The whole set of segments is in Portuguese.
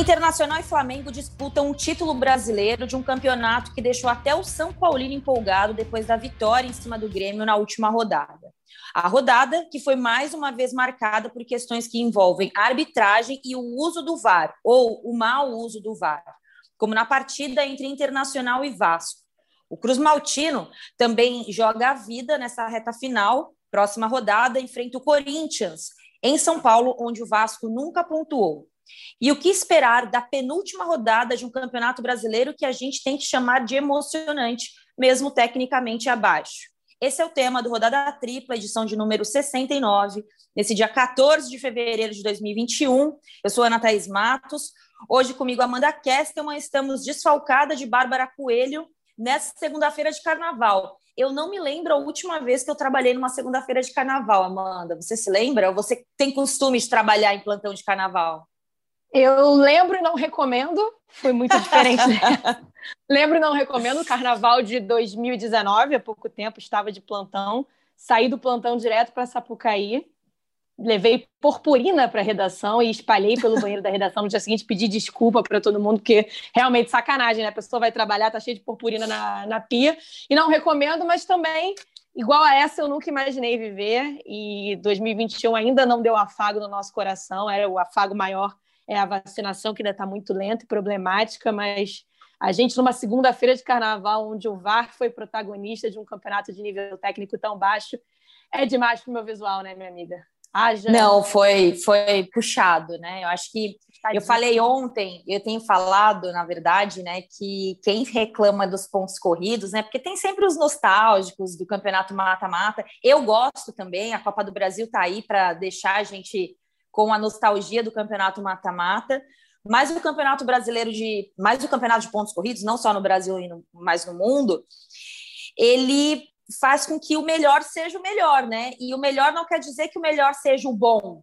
Internacional e Flamengo disputam um título brasileiro de um campeonato que deixou até o São Paulino empolgado depois da vitória em cima do Grêmio na última rodada. A rodada que foi mais uma vez marcada por questões que envolvem arbitragem e o uso do VAR, ou o mau uso do VAR, como na partida entre Internacional e Vasco. O Cruz Maltino também joga a vida nessa reta final, próxima rodada, enfrenta o Corinthians, em São Paulo, onde o Vasco nunca pontuou. E o que esperar da penúltima rodada de um campeonato brasileiro que a gente tem que chamar de emocionante, mesmo tecnicamente abaixo? Esse é o tema do Rodada Tripla, edição de número 69, nesse dia 14 de fevereiro de 2021. Eu sou Ana Thaís Matos. Hoje comigo Amanda Kestelman, estamos desfalcada de Bárbara Coelho nessa segunda-feira de carnaval. Eu não me lembro a última vez que eu trabalhei numa segunda-feira de carnaval, Amanda. Você se lembra? Ou você tem costume de trabalhar em plantão de carnaval? Eu lembro e não recomendo, foi muito diferente. lembro e não recomendo, carnaval de 2019, há pouco tempo, estava de plantão, saí do plantão direto para Sapucaí, levei purpurina para a redação e espalhei pelo banheiro da redação no dia seguinte, pedi desculpa para todo mundo, porque realmente sacanagem, né? A pessoa vai trabalhar, tá cheia de purpurina na, na pia, e não recomendo, mas também igual a essa eu nunca imaginei viver e 2021 ainda não deu afago no nosso coração, era o afago maior é a vacinação que ainda está muito lenta e problemática, mas a gente, numa segunda-feira de carnaval, onde o VAR foi protagonista de um campeonato de nível técnico tão baixo, é demais para o meu visual, né, minha amiga? Haja... Não, foi, foi puxado, né? Eu acho que eu falei ontem, eu tenho falado, na verdade, né, que quem reclama dos pontos corridos, né? Porque tem sempre os nostálgicos do campeonato mata-mata. Eu gosto também, a Copa do Brasil está aí para deixar a gente com a nostalgia do campeonato mata-mata, mas o campeonato brasileiro de, mais o campeonato de pontos corridos, não só no Brasil e no, mas no mundo, ele faz com que o melhor seja o melhor, né? E o melhor não quer dizer que o melhor seja o bom.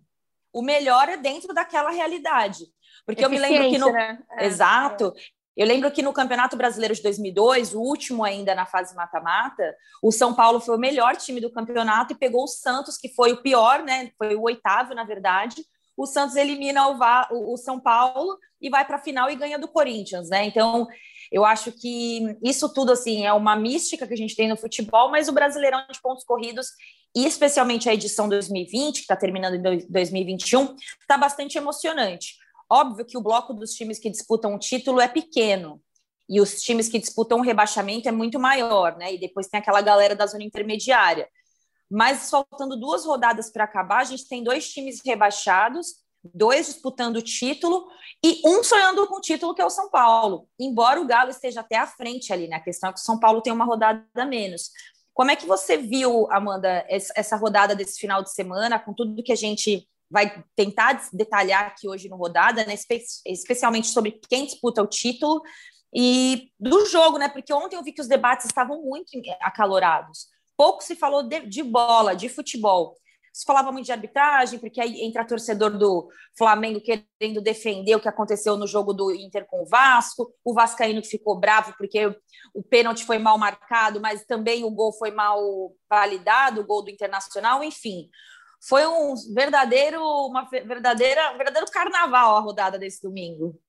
O melhor é dentro daquela realidade. Porque eu me lembro que no. Né? É, Exato. Eu lembro que no Campeonato Brasileiro de 2002, o último ainda na fase mata-mata, o São Paulo foi o melhor time do campeonato e pegou o Santos, que foi o pior, né? Foi o oitavo, na verdade. O Santos elimina o, o São Paulo e vai para a final e ganha do Corinthians, né? Então, eu acho que isso tudo assim é uma mística que a gente tem no futebol, mas o Brasileirão de pontos corridos e especialmente a edição 2020, que está terminando em 2021, está bastante emocionante. Óbvio que o bloco dos times que disputam o título é pequeno, e os times que disputam o rebaixamento é muito maior, né? E depois tem aquela galera da zona intermediária. Mas faltando duas rodadas para acabar, a gente tem dois times rebaixados, dois disputando o título e um sonhando com o título, que é o São Paulo. Embora o Galo esteja até à frente ali, né? A questão é que o São Paulo tem uma rodada a menos. Como é que você viu, Amanda, essa rodada desse final de semana, com tudo que a gente vai tentar detalhar aqui hoje no Rodada, né, especialmente sobre quem disputa o título e do jogo, né? Porque ontem eu vi que os debates estavam muito acalorados. Pouco se falou de, de bola, de futebol. Se falava muito de arbitragem, porque aí entra torcedor do Flamengo querendo defender o que aconteceu no jogo do Inter com o Vasco, o Vascaíno que ficou bravo porque o pênalti foi mal marcado, mas também o gol foi mal validado, o gol do Internacional, enfim foi um verdadeiro, uma verdadeira, um verdadeiro carnaval a rodada desse domingo.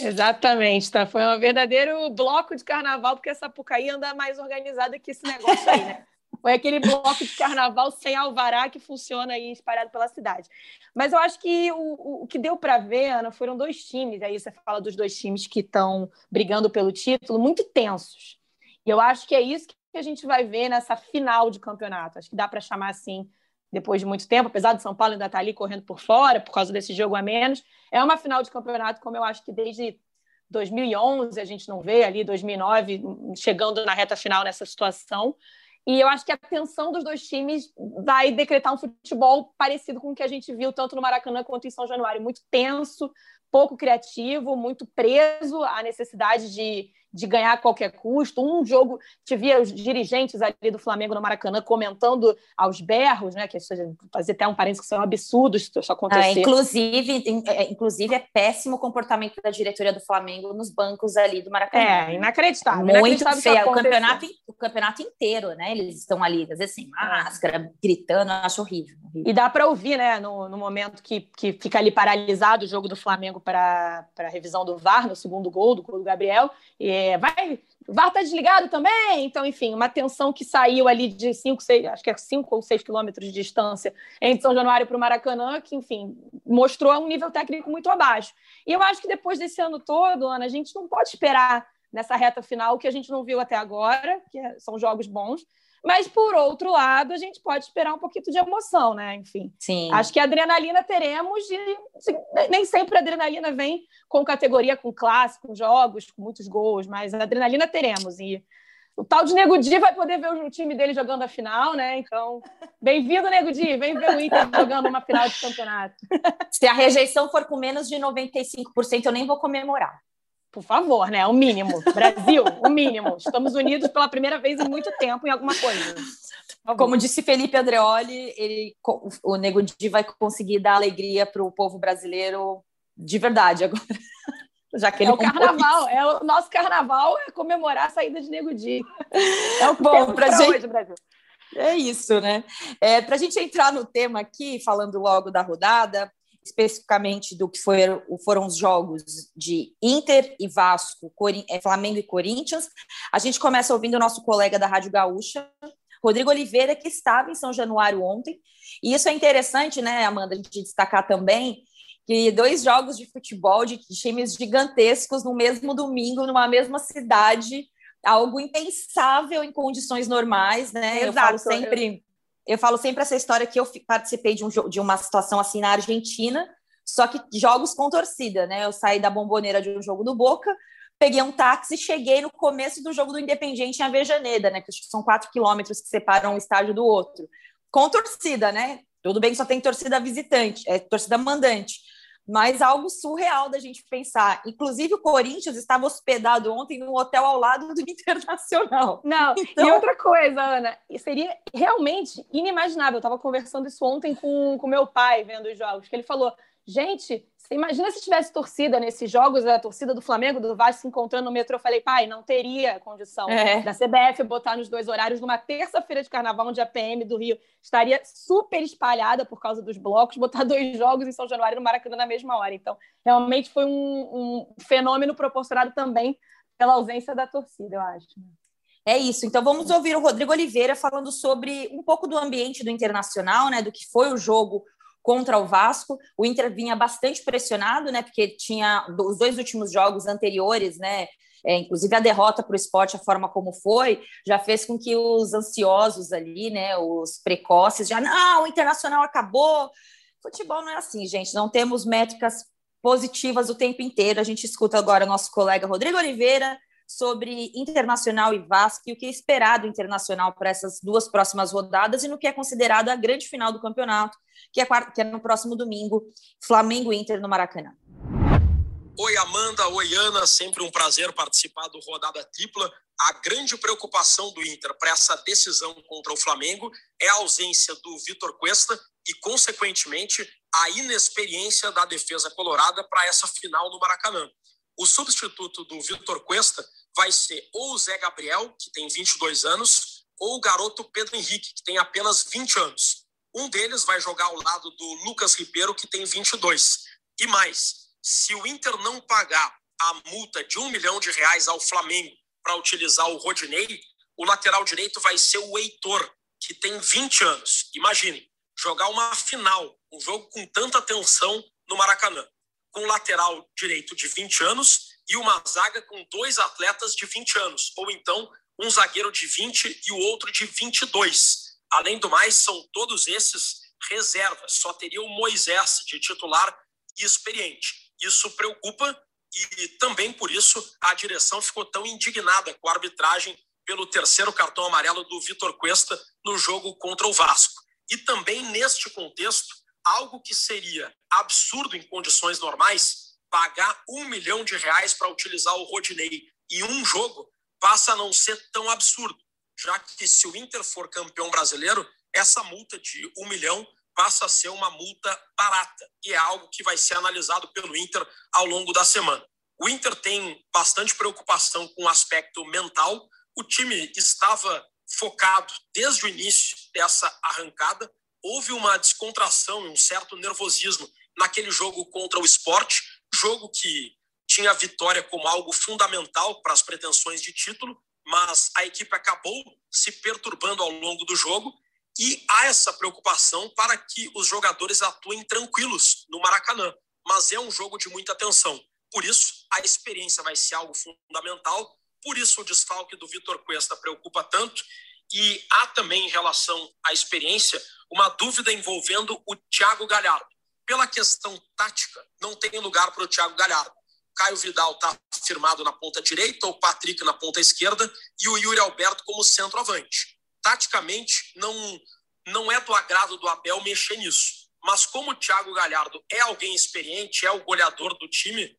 Exatamente, tá? Foi um verdadeiro bloco de carnaval, porque essa Pucaí anda mais organizada que esse negócio aí, né? Foi aquele bloco de carnaval sem alvará que funciona aí espalhado pela cidade. Mas eu acho que o, o que deu para ver, Ana, foram dois times, aí você fala dos dois times que estão brigando pelo título, muito tensos. E eu acho que é isso que a gente vai ver nessa final de campeonato. Acho que dá para chamar assim depois de muito tempo, apesar de São Paulo ainda estar tá ali correndo por fora por causa desse jogo a menos. É uma final de campeonato, como eu acho que desde 2011 a gente não vê ali, 2009, chegando na reta final nessa situação. E eu acho que a tensão dos dois times vai decretar um futebol parecido com o que a gente viu tanto no Maracanã quanto em São Januário, muito tenso, pouco criativo, muito preso à necessidade de, de ganhar a qualquer custo. Um jogo, te via os dirigentes ali do Flamengo no Maracanã comentando aos berros, né? Que fazer até um parênteses que são absurdos isso acontecer. Ah, inclusive, é, inclusive, é péssimo o comportamento da diretoria do Flamengo nos bancos ali do Maracanã. É, inacreditável. Muito inacreditável feio. O campeonato, o campeonato inteiro, né? Eles estão ali, às vezes sem máscara, gritando, eu acho horrível. horrível. E dá para ouvir, né? No, no momento que, que fica ali paralisado o jogo do Flamengo para a revisão do VAR, no segundo gol, do gol do Gabriel. E vai, o VAR tá desligado também. Então, enfim, uma tensão que saiu ali de 5, 6, acho que é 5 ou 6 quilômetros de distância entre São Januário para o Maracanã, que, enfim, mostrou um nível técnico muito abaixo. E eu acho que depois desse ano todo, Ana, a gente não pode esperar nessa reta final que a gente não viu até agora, que é, são jogos bons, mas, por outro lado, a gente pode esperar um pouquinho de emoção, né? Enfim. Sim. Acho que a adrenalina teremos, e assim, nem sempre a adrenalina vem com categoria, com classe, com jogos, com muitos gols, mas a adrenalina teremos. E o tal de Nego Di vai poder ver o time dele jogando a final, né? Então, bem-vindo, Nego Di, vem ver o Inter jogando uma final de campeonato. Se a rejeição for com menos de 95%, eu nem vou comemorar. Por favor, né? O mínimo. Brasil, o mínimo. Estamos unidos pela primeira vez em muito tempo em alguma coisa. Como disse Felipe Andreoli, ele, o Nego Di vai conseguir dar alegria para o povo brasileiro de verdade agora. Já que ele é o carnaval, é o nosso carnaval é comemorar a saída de Nego Di. É o que Bom, para gente... hoje, Brasil. É isso, né? É, para a gente entrar no tema aqui, falando logo da rodada, especificamente do que foi, foram os jogos de Inter e Vasco, é, Flamengo e Corinthians. A gente começa ouvindo o nosso colega da Rádio Gaúcha, Rodrigo Oliveira, que estava em São Januário ontem. E isso é interessante, né, Amanda, a gente destacar também que dois jogos de futebol de times gigantescos no mesmo domingo, numa mesma cidade, algo impensável em condições normais, né? Exato. Eu falo sempre eu falo sempre essa história que eu participei de, um, de uma situação assim na Argentina, só que jogos com torcida, né? Eu saí da bomboneira de um jogo do Boca, peguei um táxi e cheguei no começo do jogo do Independiente em Avejaneda, né? Que são quatro quilômetros que separam um estádio do outro. Com torcida, né? Tudo bem que só tem torcida visitante, é torcida mandante mas algo surreal da gente pensar. Inclusive, o Corinthians estava hospedado ontem num hotel ao lado do Internacional. Não, então... e outra coisa, Ana, seria realmente inimaginável. Eu estava conversando isso ontem com, com meu pai, vendo os jogos, que ele falou: gente, você imagina se tivesse torcida nesses jogos, a torcida do Flamengo, do Vasco se encontrando no metrô. Eu falei, pai, não teria condição é. da CBF botar nos dois horários numa terça-feira de carnaval, onde a PM do Rio estaria super espalhada por causa dos blocos, botar dois jogos em São Januário e no Maracanã na mesma hora. Então, realmente foi um, um fenômeno proporcionado também pela ausência da torcida, eu acho. É isso. Então vamos ouvir o Rodrigo Oliveira falando sobre um pouco do ambiente do internacional, né? Do que foi o jogo contra o Vasco. O Inter vinha bastante pressionado, né? Porque tinha os dois últimos jogos anteriores, né? É, inclusive a derrota para o esporte, a forma como foi, já fez com que os ansiosos ali, né? Os precoces, já não, o internacional acabou. Futebol não é assim, gente. Não temos métricas positivas o tempo inteiro. A gente escuta agora o nosso colega Rodrigo Oliveira sobre Internacional e Vasco e o que é esperado Internacional para essas duas próximas rodadas e no que é considerado a grande final do campeonato, que é, que é no próximo domingo, Flamengo Inter no Maracanã. Oi, Amanda. Oi, Ana. Sempre um prazer participar do Rodada Tripla. A grande preocupação do Inter para essa decisão contra o Flamengo é a ausência do Vitor Cuesta e, consequentemente, a inexperiência da defesa colorada para essa final no Maracanã. O substituto do Vitor Cuesta vai ser ou o Zé Gabriel, que tem 22 anos, ou o garoto Pedro Henrique, que tem apenas 20 anos. Um deles vai jogar ao lado do Lucas Ribeiro, que tem 22. E mais, se o Inter não pagar a multa de um milhão de reais ao Flamengo para utilizar o Rodinei, o lateral direito vai ser o Heitor, que tem 20 anos. Imaginem, jogar uma final, um jogo com tanta tensão no Maracanã com lateral direito de 20 anos e uma zaga com dois atletas de 20 anos, ou então um zagueiro de 20 e o outro de 22. Além do mais, são todos esses reservas, só teria o Moisés de titular e experiente. Isso preocupa e também por isso a direção ficou tão indignada com a arbitragem pelo terceiro cartão amarelo do Vitor Cuesta no jogo contra o Vasco. E também neste contexto, algo que seria absurdo em condições normais, pagar um milhão de reais para utilizar o Rodinei em um jogo passa a não ser tão absurdo, já que se o Inter for campeão brasileiro, essa multa de um milhão passa a ser uma multa barata e é algo que vai ser analisado pelo Inter ao longo da semana. O Inter tem bastante preocupação com o aspecto mental. O time estava focado desde o início dessa arrancada. Houve uma descontração um certo nervosismo naquele jogo contra o esporte, jogo que tinha a vitória como algo fundamental para as pretensões de título, mas a equipe acabou se perturbando ao longo do jogo e há essa preocupação para que os jogadores atuem tranquilos no Maracanã. Mas é um jogo de muita tensão. Por isso, a experiência vai ser algo fundamental. Por isso, o desfalque do Vitor Cuesta preocupa tanto. E há também, em relação à experiência, uma dúvida envolvendo o Thiago Galhardo. Pela questão tática, não tem lugar para o Thiago Galhardo. Caio Vidal está firmado na ponta direita, o Patrick na ponta esquerda e o Yuri Alberto como centroavante taticamente não, não é do agrado do Abel mexer nisso. Mas como o Thiago Galhardo é alguém experiente, é o goleador do time,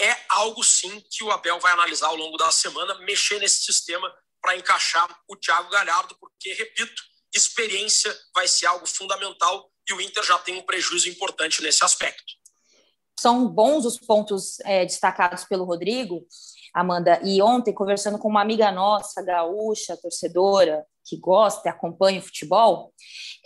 é algo sim que o Abel vai analisar ao longo da semana, mexer nesse sistema para encaixar o Thiago Galhardo, porque, repito, experiência vai ser algo fundamental e o Inter já tem um prejuízo importante nesse aspecto. São bons os pontos é, destacados pelo Rodrigo, Amanda. E ontem, conversando com uma amiga nossa, gaúcha, torcedora, que gosta e acompanha o futebol,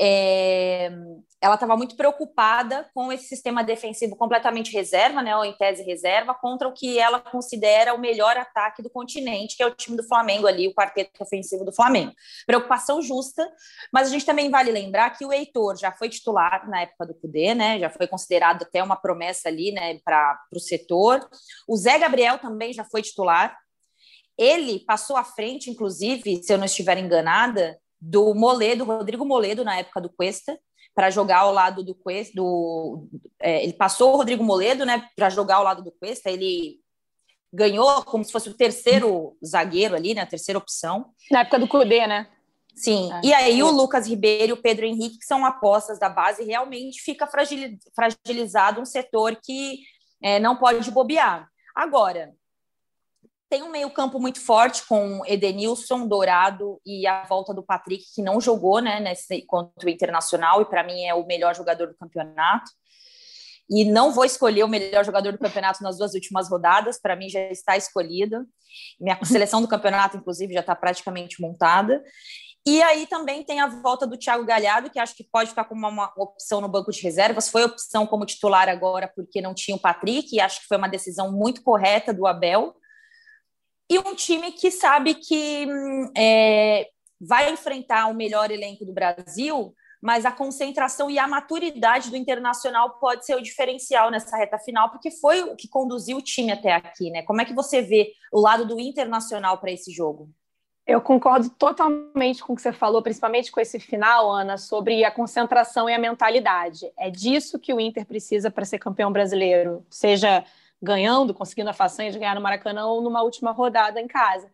é, ela estava muito preocupada com esse sistema defensivo completamente reserva, né, ou em tese reserva, contra o que ela considera o melhor ataque do continente, que é o time do Flamengo ali, o quarteto ofensivo do Flamengo. Preocupação justa, mas a gente também vale lembrar que o Heitor já foi titular na época do Cudê, né, já foi considerado até uma promessa ali, né, para o setor. O Zé Gabriel também já foi titular, ele passou à frente, inclusive, se eu não estiver enganada, do Moledo, Rodrigo Moledo, na época do Cuesta, para jogar ao lado do Cuesta. Do, é, ele passou o Rodrigo Moledo né, para jogar ao lado do Cuesta. Ele ganhou como se fosse o terceiro zagueiro ali, né, a terceira opção. Na época do Cudê, né? Sim, é. e aí o Lucas Ribeiro e o Pedro Henrique, que são apostas da base, realmente fica fragilizado um setor que é, não pode bobear. Agora, tem um meio-campo muito forte com Edenilson, Dourado e a volta do Patrick, que não jogou né, nesse, contra o Internacional, e para mim é o melhor jogador do campeonato. E não vou escolher o melhor jogador do campeonato nas duas últimas rodadas, para mim já está escolhido. Minha seleção do campeonato, inclusive, já está praticamente montada. E aí também tem a volta do Thiago Galhardo, que acho que pode ficar como uma opção no banco de reservas. Foi opção como titular agora, porque não tinha o Patrick, e acho que foi uma decisão muito correta do Abel e um time que sabe que hum, é, vai enfrentar o melhor elenco do Brasil, mas a concentração e a maturidade do Internacional pode ser o diferencial nessa reta final, porque foi o que conduziu o time até aqui, né? Como é que você vê o lado do Internacional para esse jogo? Eu concordo totalmente com o que você falou, principalmente com esse final, Ana, sobre a concentração e a mentalidade. É disso que o Inter precisa para ser campeão brasileiro, seja ganhando, conseguindo a façanha de ganhar no Maracanã ou numa última rodada em casa.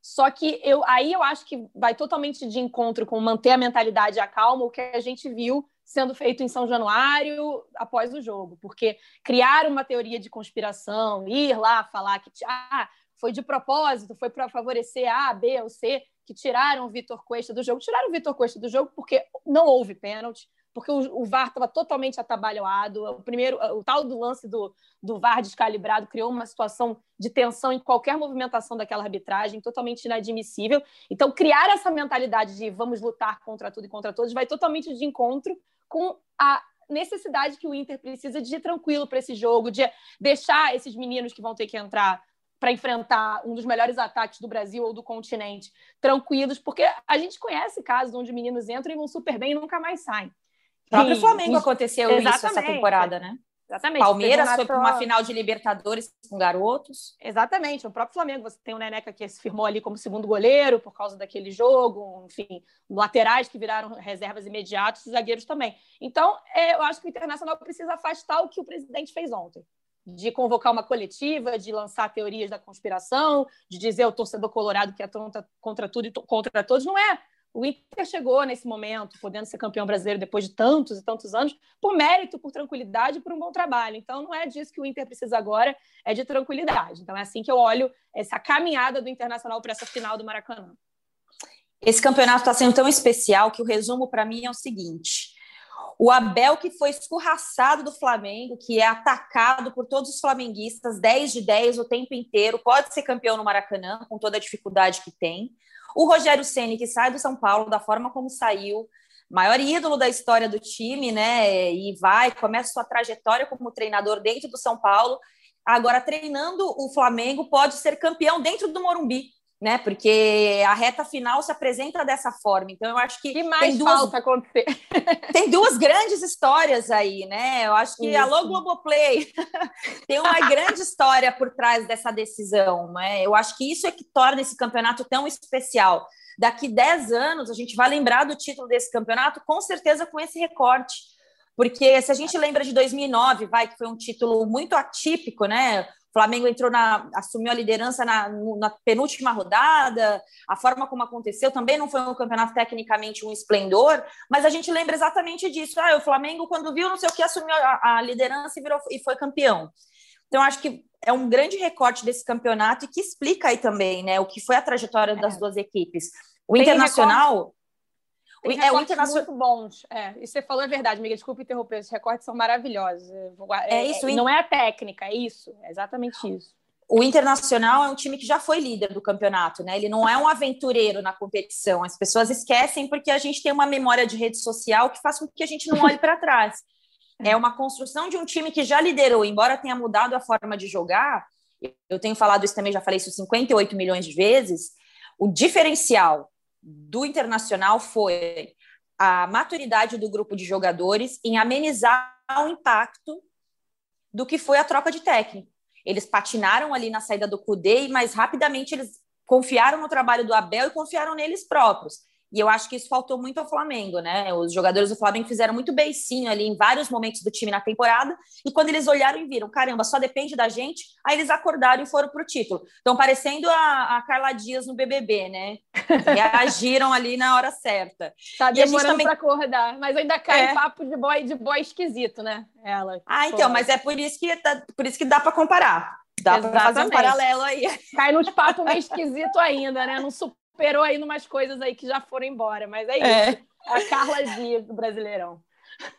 Só que eu, aí eu acho que vai totalmente de encontro com manter a mentalidade e a calma, o que a gente viu sendo feito em São Januário após o jogo, porque criar uma teoria de conspiração, ir lá falar que ah, foi de propósito, foi para favorecer A, B ou C, que tiraram o Vitor Cuesta do jogo. Tiraram o Vitor Cuesta do jogo porque não houve pênalti, porque o, o VAR estava totalmente atabalhoado. O primeiro, o tal do lance do, do VAR descalibrado criou uma situação de tensão em qualquer movimentação daquela arbitragem, totalmente inadmissível. Então, criar essa mentalidade de vamos lutar contra tudo e contra todos vai totalmente de encontro com a necessidade que o Inter precisa de ir tranquilo para esse jogo, de deixar esses meninos que vão ter que entrar para enfrentar um dos melhores ataques do Brasil ou do continente tranquilos, porque a gente conhece casos onde meninos entram e vão super bem e nunca mais saem. O próprio Flamengo aconteceu Exatamente. isso essa temporada, né? Exatamente. Palmeiras foi para uma final de Libertadores com garotos. Exatamente. O próprio Flamengo, você tem o Neneca que se firmou ali como segundo goleiro por causa daquele jogo, enfim, laterais que viraram reservas imediatas e zagueiros também. Então, é, eu acho que o Internacional precisa afastar o que o presidente fez ontem. De convocar uma coletiva, de lançar teorias da conspiração, de dizer o torcedor colorado que é contra, contra tudo e contra todos. Não é O Inter chegou nesse momento, podendo ser campeão brasileiro depois de tantos e tantos anos, por mérito, por tranquilidade, por um bom trabalho. Então, não é disso que o Inter precisa agora, é de tranquilidade. Então, é assim que eu olho essa caminhada do Internacional para essa final do Maracanã. Esse campeonato está sendo tão especial que o resumo para mim é o seguinte: o Abel, que foi escorraçado do Flamengo, que é atacado por todos os flamenguistas, 10 de 10 o tempo inteiro, pode ser campeão no Maracanã, com toda a dificuldade que tem. O Rogério Ceni que sai do São Paulo da forma como saiu, maior ídolo da história do time, né? E vai, começa sua trajetória como treinador dentro do São Paulo. Agora treinando o Flamengo, pode ser campeão dentro do Morumbi né? Porque a reta final se apresenta dessa forma. Então, eu acho que. que mais tem duas, falta acontecer? tem duas grandes histórias aí, né? Eu acho que, Isso. alô, Globoplay, tem uma grande história por trás dessa decisão, né? Eu acho que isso é que torna esse campeonato tão especial. Daqui 10 anos, a gente vai lembrar do título desse campeonato, com certeza com esse recorte. Porque se a gente lembra de 2009, vai, que foi um título muito atípico, né? Flamengo entrou na, assumiu a liderança na, na, penúltima rodada, a forma como aconteceu também não foi um campeonato tecnicamente um esplendor, mas a gente lembra exatamente disso. Ah, o Flamengo, quando viu não sei o que, assumiu a, a liderança e, virou, e foi campeão. Então, acho que é um grande recorte desse campeonato e que explica aí também né, o que foi a trajetória das é. duas equipes. O Tem Internacional. Tem é, o internacional... muito bons. É, isso você falou é verdade, amiga. Desculpa interromper. Os recortes são maravilhosos. É, é isso. Não é a técnica, é isso. É exatamente isso. O Internacional é um time que já foi líder do campeonato, né? Ele não é um aventureiro na competição. As pessoas esquecem porque a gente tem uma memória de rede social que faz com que a gente não olhe para trás. É uma construção de um time que já liderou, embora tenha mudado a forma de jogar. Eu tenho falado isso também, já falei isso 58 milhões de vezes. O diferencial do Internacional foi a maturidade do grupo de jogadores em amenizar o impacto do que foi a troca de técnico. Eles patinaram ali na saída do Cudê, mas rapidamente eles confiaram no trabalho do Abel e confiaram neles próprios. E eu acho que isso faltou muito ao Flamengo, né? Os jogadores do Flamengo fizeram muito beicinho ali em vários momentos do time na temporada. E quando eles olharam e viram, caramba, só depende da gente, aí eles acordaram e foram para o título. Estão parecendo a, a, Carla Dias no BBB, né? Reagiram ali na hora certa. Tá demorando também... para acordar, mas ainda cai é. papo de boy, de boy esquisito, né? Ela. Ah, então, mas é por isso que, tá, por isso que dá para comparar. Dá para fazer um paralelo aí. Cai nos papos meio esquisito ainda, né? Não superou aí umas coisas aí que já foram embora, mas é isso. É. A Carla Dias do Brasileirão.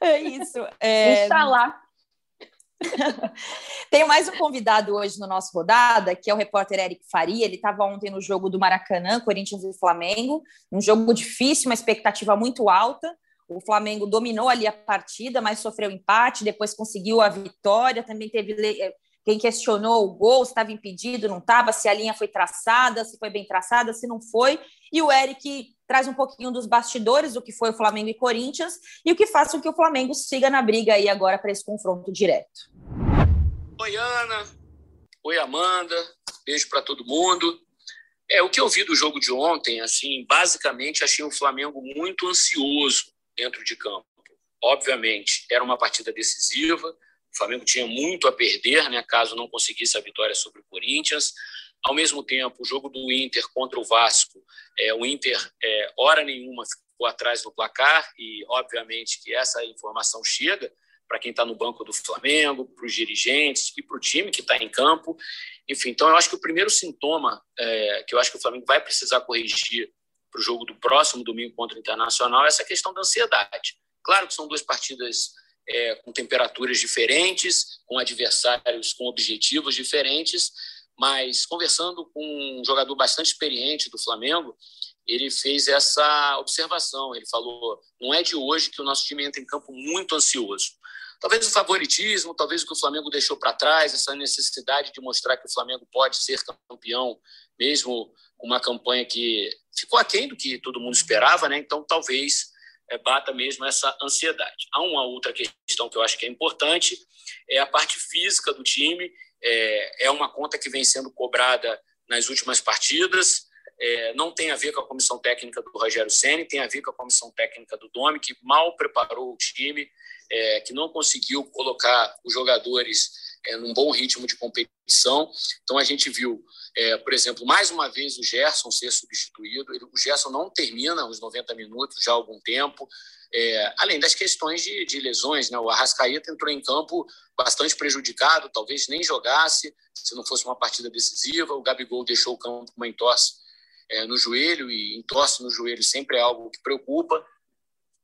É isso. É... Está lá. Tem mais um convidado hoje no nosso rodada, que é o repórter Eric Faria. Ele estava ontem no jogo do Maracanã, Corinthians e Flamengo, um jogo difícil, uma expectativa muito alta. O Flamengo dominou ali a partida, mas sofreu empate, depois conseguiu a vitória. Também teve quem questionou o gol, se estava impedido, não estava, se a linha foi traçada, se foi bem traçada, se não foi. E o Eric traz um pouquinho dos bastidores do que foi o Flamengo e Corinthians e o que faz com que o Flamengo siga na briga aí agora para esse confronto direto. Oi, Ana. Oi, Amanda. Beijo para todo mundo. É, o que eu vi do jogo de ontem, assim, basicamente achei o Flamengo muito ansioso dentro de campo. Obviamente, era uma partida decisiva, o Flamengo tinha muito a perder, né, caso não conseguisse a vitória sobre o Corinthians. Ao mesmo tempo, o jogo do Inter contra o Vasco, é, o Inter, é, hora nenhuma, ficou atrás do placar, e obviamente que essa informação chega para quem está no banco do Flamengo, para os dirigentes e para o time que está em campo. Enfim, então eu acho que o primeiro sintoma é, que eu acho que o Flamengo vai precisar corrigir para o jogo do próximo domingo contra o Internacional é essa questão da ansiedade. Claro que são duas partidas é, com temperaturas diferentes, com adversários com objetivos diferentes, mas conversando com um jogador bastante experiente do Flamengo, ele fez essa observação. Ele falou: não é de hoje que o nosso time entra em campo muito ansioso. Talvez o favoritismo, talvez o que o Flamengo deixou para trás, essa necessidade de mostrar que o Flamengo pode ser campeão, mesmo com uma campanha que ficou aquém do que todo mundo esperava, né? Então, talvez bata mesmo essa ansiedade. Há uma outra questão que eu acho que é importante, é a parte física do time, é, é uma conta que vem sendo cobrada nas últimas partidas, é, não tem a ver com a comissão técnica do Rogério Ceni, tem a ver com a comissão técnica do Domi, que mal preparou o time, é, que não conseguiu colocar os jogadores é, num bom ritmo de competição. Então a gente viu, é, por exemplo, mais uma vez o Gerson ser substituído. Ele, o Gerson não termina os 90 minutos já há algum tempo. É, além das questões de, de, lesões, né? o Arrascaeta entrou em campo bastante prejudicado, talvez nem jogasse se não fosse uma partida decisiva. O Gabigol deixou o campo com uma entorse é, no joelho, e entorse no joelho sempre é algo que preocupa.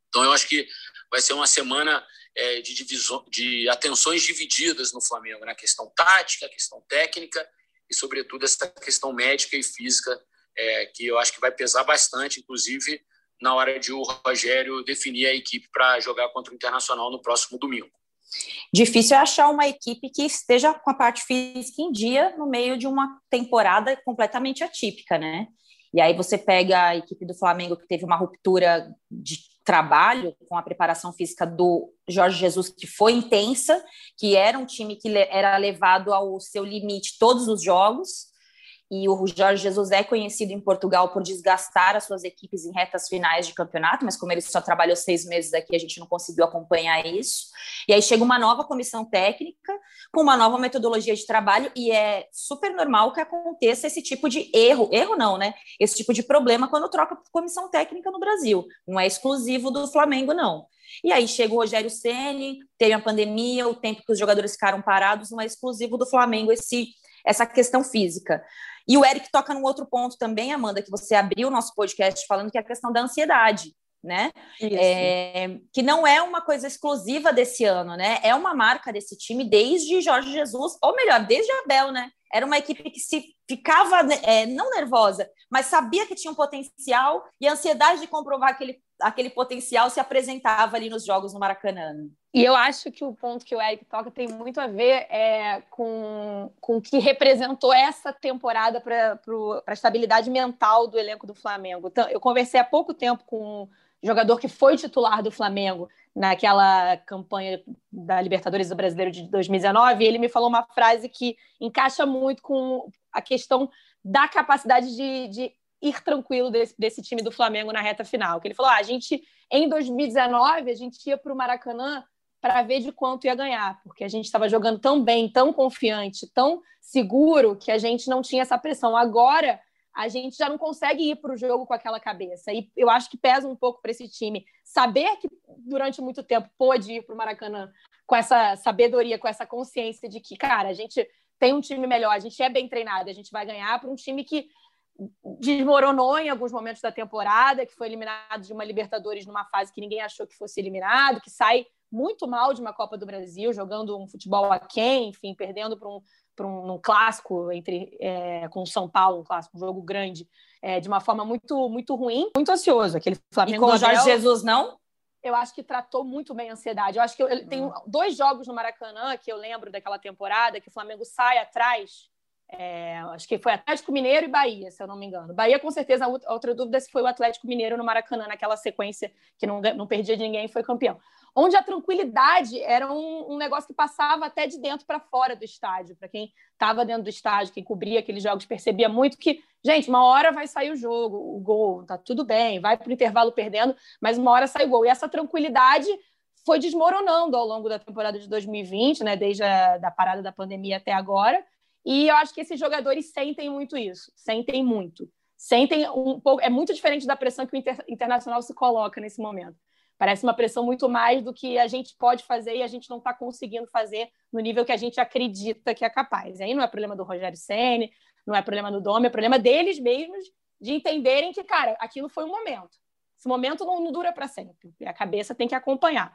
Então, eu acho que vai ser uma semana é, de, divisão, de atenções divididas no Flamengo, na né? questão tática, questão técnica e, sobretudo, essa questão médica e física, é, que eu acho que vai pesar bastante, inclusive na hora de o Rogério definir a equipe para jogar contra o Internacional no próximo domingo. Difícil é achar uma equipe que esteja com a parte física em dia no meio de uma temporada completamente atípica, né? E aí você pega a equipe do Flamengo que teve uma ruptura de trabalho com a preparação física do Jorge Jesus, que foi intensa, que era um time que era levado ao seu limite todos os jogos, e o Jorge Jesus é conhecido em Portugal por desgastar as suas equipes em retas finais de campeonato, mas como ele só trabalhou seis meses aqui, a gente não conseguiu acompanhar isso. E aí chega uma nova comissão técnica, com uma nova metodologia de trabalho, e é super normal que aconteça esse tipo de erro, erro não, né? Esse tipo de problema quando troca comissão técnica no Brasil. Não é exclusivo do Flamengo, não. E aí chega o Rogério Ceni, teve a pandemia, o tempo que os jogadores ficaram parados, não é exclusivo do Flamengo esse essa questão física. E o Eric toca num outro ponto também, Amanda, que você abriu o nosso podcast falando que é a questão da ansiedade, né? É, que não é uma coisa exclusiva desse ano, né? É uma marca desse time desde Jorge Jesus, ou melhor, desde Abel, né? Era uma equipe que se ficava é, não nervosa, mas sabia que tinha um potencial e a ansiedade de comprovar aquele, aquele potencial se apresentava ali nos jogos no Maracanã. E eu acho que o ponto que o Eric toca tem muito a ver é, com, com o que representou essa temporada para a estabilidade mental do elenco do Flamengo. Então, eu conversei há pouco tempo com um jogador que foi titular do Flamengo naquela campanha da Libertadores do Brasileiro de 2019, e ele me falou uma frase que encaixa muito com a questão da capacidade de, de ir tranquilo desse, desse, time do Flamengo na reta final. Que ele falou: ah, a gente, em 2019, a gente ia para o Maracanã para ver de quanto ia ganhar, porque a gente estava jogando tão bem, tão confiante, tão seguro, que a gente não tinha essa pressão. Agora, a gente já não consegue ir para o jogo com aquela cabeça. E eu acho que pesa um pouco para esse time saber que durante muito tempo pôde ir para o Maracanã com essa sabedoria, com essa consciência de que, cara, a gente tem um time melhor, a gente é bem treinado, a gente vai ganhar para um time que desmoronou em alguns momentos da temporada, que foi eliminado de uma Libertadores numa fase que ninguém achou que fosse eliminado, que sai muito mal de uma Copa do Brasil, jogando um futebol aquém, enfim, perdendo para um, para um, um, clássico entre é, com o São Paulo, um clássico, um jogo grande, é, de uma forma muito muito ruim, muito ansioso. Aquele Flamengo e com o Jorge Jesus não? Eu acho que tratou muito bem a ansiedade. Eu acho que eu, eu tenho hum. dois jogos no Maracanã que eu lembro daquela temporada que o Flamengo sai atrás é, acho que foi Atlético Mineiro e Bahia, se eu não me engano. Bahia, com certeza, a outra dúvida é se foi o Atlético Mineiro no Maracanã, naquela sequência que não, não perdia de ninguém e foi campeão. Onde a tranquilidade era um, um negócio que passava até de dentro para fora do estádio. Para quem estava dentro do estádio, quem cobria aqueles jogos, percebia muito que, gente, uma hora vai sair o jogo, o gol, tá tudo bem, vai para o intervalo perdendo, mas uma hora sai o gol. E essa tranquilidade foi desmoronando ao longo da temporada de 2020, né, desde a da parada da pandemia até agora e eu acho que esses jogadores sentem muito isso, sentem muito. Sentem um pouco. É muito diferente da pressão que o Inter, Internacional se coloca nesse momento. Parece uma pressão muito mais do que a gente pode fazer e a gente não está conseguindo fazer no nível que a gente acredita que é capaz. E aí não é problema do Rogério Ceni, não é problema do Dome, é problema deles mesmos de entenderem que, cara, aquilo foi um momento. Esse momento não, não dura para sempre. A cabeça tem que acompanhar.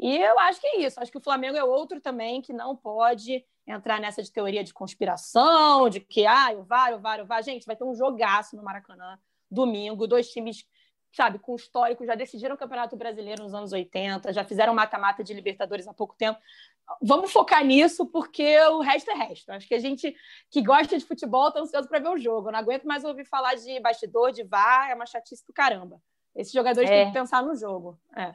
E eu acho que é isso. Acho que o Flamengo é outro também que não pode entrar nessa de teoria de conspiração, de que ah, o VAR, o VAR, o VAR. Gente, vai ter um jogaço no Maracanã, domingo, dois times, sabe, com histórico, já decidiram o Campeonato Brasileiro nos anos 80, já fizeram mata-mata de Libertadores há pouco tempo. Vamos focar nisso, porque o resto é resto. Acho que a gente que gosta de futebol está ansioso para ver o jogo. Eu não aguento mais ouvir falar de bastidor, de VAR, é uma chatice do caramba. Esses jogadores é. têm que pensar no jogo. É.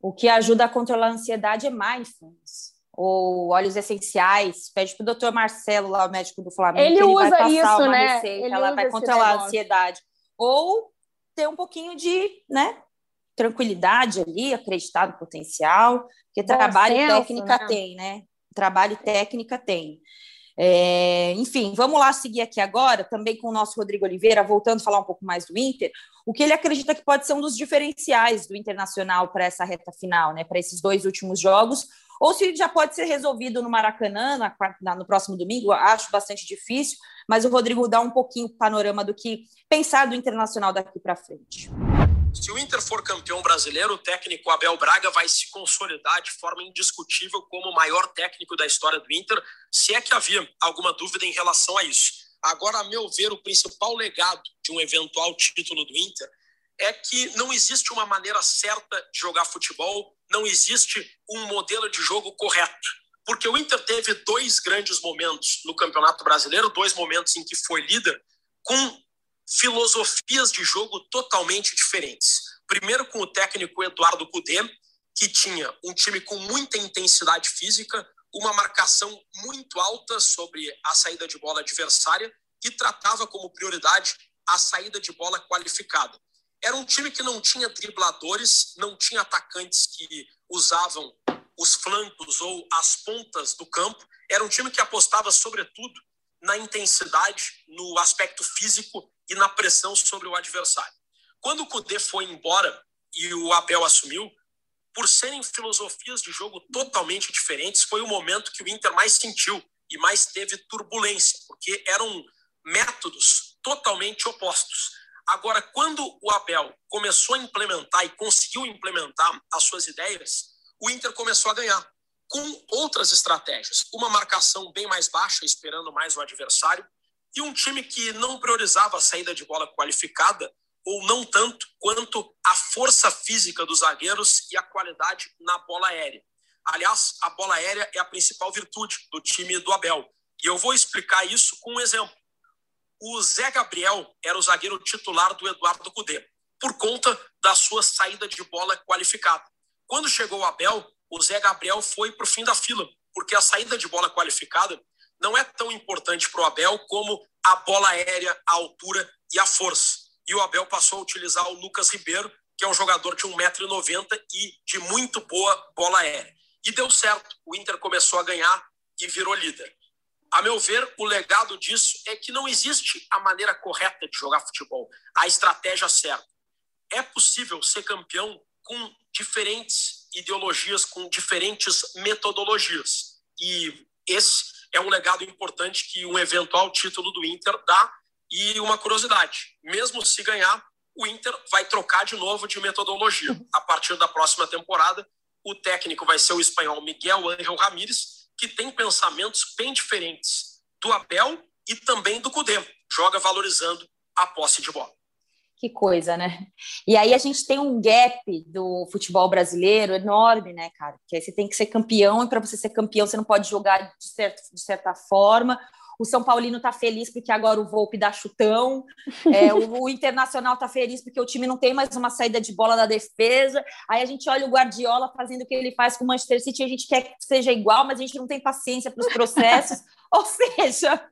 O que ajuda a controlar a ansiedade é mindfulness ou óleos essenciais, pede para o doutor Marcelo, lá, o médico do Flamengo, ele, ele usa isso, né? receita, ele ela vai controlar a ansiedade. Ou ter um pouquinho de, né, tranquilidade ali, acreditar no potencial, porque Bom trabalho e técnica né? tem, né? trabalho e técnica tem. É, enfim, vamos lá seguir aqui agora, também com o nosso Rodrigo Oliveira, voltando a falar um pouco mais do Inter, o que ele acredita que pode ser um dos diferenciais do Internacional para essa reta final, né, para esses dois últimos jogos, ou se já pode ser resolvido no Maracanã na, na, no próximo domingo, acho bastante difícil, mas o Rodrigo dá um pouquinho o panorama do que pensar do Internacional daqui para frente. Se o Inter for campeão brasileiro, o técnico Abel Braga vai se consolidar de forma indiscutível como o maior técnico da história do Inter, se é que havia alguma dúvida em relação a isso. Agora, a meu ver, o principal legado de um eventual título do Inter é que não existe uma maneira certa de jogar futebol, não existe um modelo de jogo correto. Porque o Inter teve dois grandes momentos no Campeonato Brasileiro, dois momentos em que foi líder, com filosofias de jogo totalmente diferentes. Primeiro com o técnico Eduardo Cudê, que tinha um time com muita intensidade física, uma marcação muito alta sobre a saída de bola adversária e tratava como prioridade a saída de bola qualificada. Era um time que não tinha dribladores, não tinha atacantes que usavam os flancos ou as pontas do campo. Era um time que apostava, sobretudo, na intensidade, no aspecto físico e na pressão sobre o adversário. Quando o Cudê foi embora e o Abel assumiu, por serem filosofias de jogo totalmente diferentes, foi o momento que o Inter mais sentiu e mais teve turbulência, porque eram métodos totalmente opostos. Agora, quando o Abel começou a implementar e conseguiu implementar as suas ideias, o Inter começou a ganhar com outras estratégias. Uma marcação bem mais baixa, esperando mais o adversário, e um time que não priorizava a saída de bola qualificada, ou não tanto quanto a força física dos zagueiros e a qualidade na bola aérea. Aliás, a bola aérea é a principal virtude do time do Abel. E eu vou explicar isso com um exemplo. O Zé Gabriel era o zagueiro titular do Eduardo Cudê, por conta da sua saída de bola qualificada. Quando chegou o Abel, o Zé Gabriel foi para o fim da fila, porque a saída de bola qualificada não é tão importante para o Abel como a bola aérea, a altura e a força. E o Abel passou a utilizar o Lucas Ribeiro, que é um jogador de 1,90m e de muito boa bola aérea. E deu certo. O Inter começou a ganhar e virou líder. A meu ver, o legado disso é que não existe a maneira correta de jogar futebol, a estratégia certa. É possível ser campeão com diferentes ideologias, com diferentes metodologias. E esse é um legado importante que um eventual título do Inter dá. E uma curiosidade: mesmo se ganhar, o Inter vai trocar de novo de metodologia. A partir da próxima temporada, o técnico vai ser o espanhol Miguel Ángel Ramírez, que tem pensamentos bem diferentes do Abel e também do Cudê. Joga valorizando a posse de bola. Que coisa, né? E aí a gente tem um gap do futebol brasileiro enorme, né, cara? Que aí você tem que ser campeão e para você ser campeão você não pode jogar de, certo, de certa forma. O São Paulino tá feliz porque agora o Volpe dá chutão. É, o, o, Internacional tá feliz porque o time não tem mais uma saída de bola da defesa. Aí a gente olha o Guardiola fazendo o que ele faz com o Manchester City, a gente quer que seja igual, mas a gente não tem paciência para os processos. Ou seja,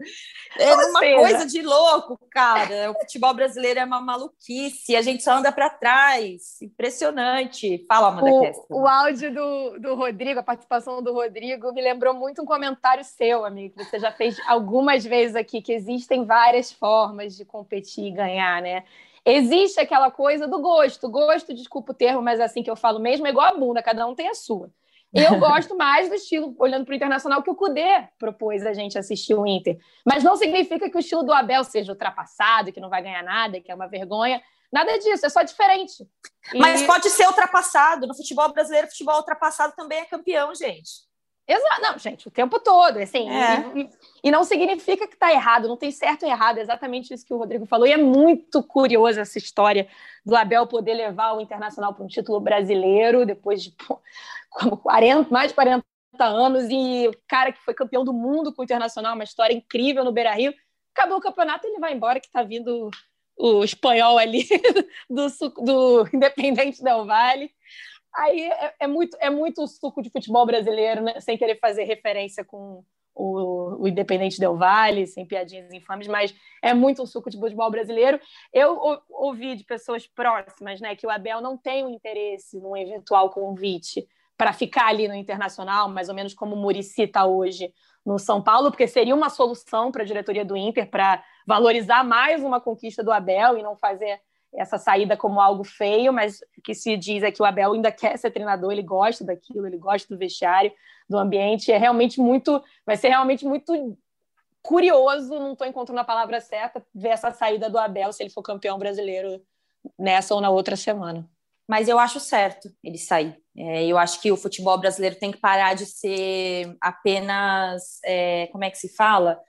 é Ou uma seja... coisa de louco, cara. O futebol brasileiro é uma maluquice, a gente só anda para trás. Impressionante. Fala, Amanda o, o áudio do, do Rodrigo, a participação do Rodrigo, me lembrou muito um comentário seu, amigo, que você já fez algumas vezes aqui, que existem várias formas de competir e ganhar, né? Existe aquela coisa do gosto. Gosto, desculpa o termo, mas é assim que eu falo mesmo, é igual a bunda, cada um tem a sua. Eu gosto mais do estilo, olhando para o internacional, que o Cudê propôs a gente assistir o Inter. Mas não significa que o estilo do Abel seja ultrapassado, que não vai ganhar nada, que é uma vergonha. Nada disso, é só diferente. E... Mas pode ser ultrapassado. No futebol brasileiro, futebol ultrapassado também é campeão, gente. Exato, não, gente, o tempo todo, assim, é. e, e, não significa que está errado, não tem certo e errado, é exatamente isso que o Rodrigo falou, e é muito curioso essa história do Abel poder levar o Internacional para um título brasileiro, depois de pô, como 40, mais de 40 anos, e o cara que foi campeão do mundo com o Internacional, uma história incrível no Beira-Rio, acabou o campeonato, ele vai embora, que está vindo o espanhol ali do, do Independente Del Vale, Aí é, é, muito, é muito suco de futebol brasileiro, né? sem querer fazer referência com o, o Independente Del Vale, sem piadinhas infames, mas é muito o suco de futebol brasileiro. Eu ouvi de pessoas próximas né, que o Abel não tem um interesse num eventual convite para ficar ali no internacional, mais ou menos como o Murici está hoje no São Paulo, porque seria uma solução para a diretoria do Inter para valorizar mais uma conquista do Abel e não fazer essa saída como algo feio, mas o que se diz é que o Abel ainda quer ser treinador, ele gosta daquilo, ele gosta do vestiário, do ambiente, é realmente muito, vai ser realmente muito curioso, não estou encontrando a palavra certa, ver essa saída do Abel se ele for campeão brasileiro nessa ou na outra semana mas eu acho certo ele sair. É, eu acho que o futebol brasileiro tem que parar de ser apenas, é, como é que se fala?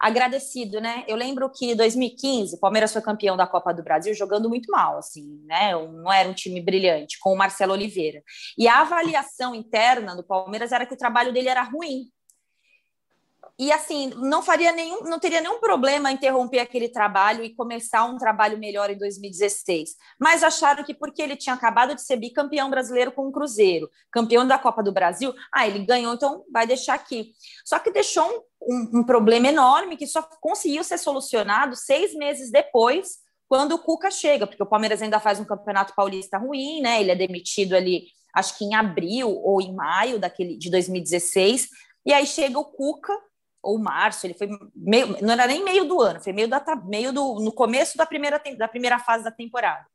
Agradecido, né? Eu lembro que em 2015 o Palmeiras foi campeão da Copa do Brasil jogando muito mal, assim, né? Não era um time brilhante, com o Marcelo Oliveira. E a avaliação interna do Palmeiras era que o trabalho dele era ruim, e assim, não faria nenhum, não teria nenhum problema interromper aquele trabalho e começar um trabalho melhor em 2016. Mas acharam que porque ele tinha acabado de ser bicampeão brasileiro com o Cruzeiro, campeão da Copa do Brasil, ah, ele ganhou, então vai deixar aqui. Só que deixou um, um, um problema enorme que só conseguiu ser solucionado seis meses depois, quando o Cuca chega, porque o Palmeiras ainda faz um campeonato paulista ruim, né? Ele é demitido ali, acho que em abril ou em maio daquele de 2016. E aí chega o Cuca ou março, ele foi meio, não era nem meio do ano, foi meio, da, meio do, no começo da primeira, da primeira fase da temporada.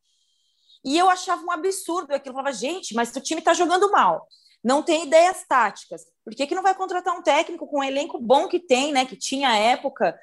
E eu achava um absurdo aquilo, eu falava, gente, mas o time está jogando mal, não tem ideias táticas, por que, que não vai contratar um técnico com um elenco bom que tem, né, que tinha época?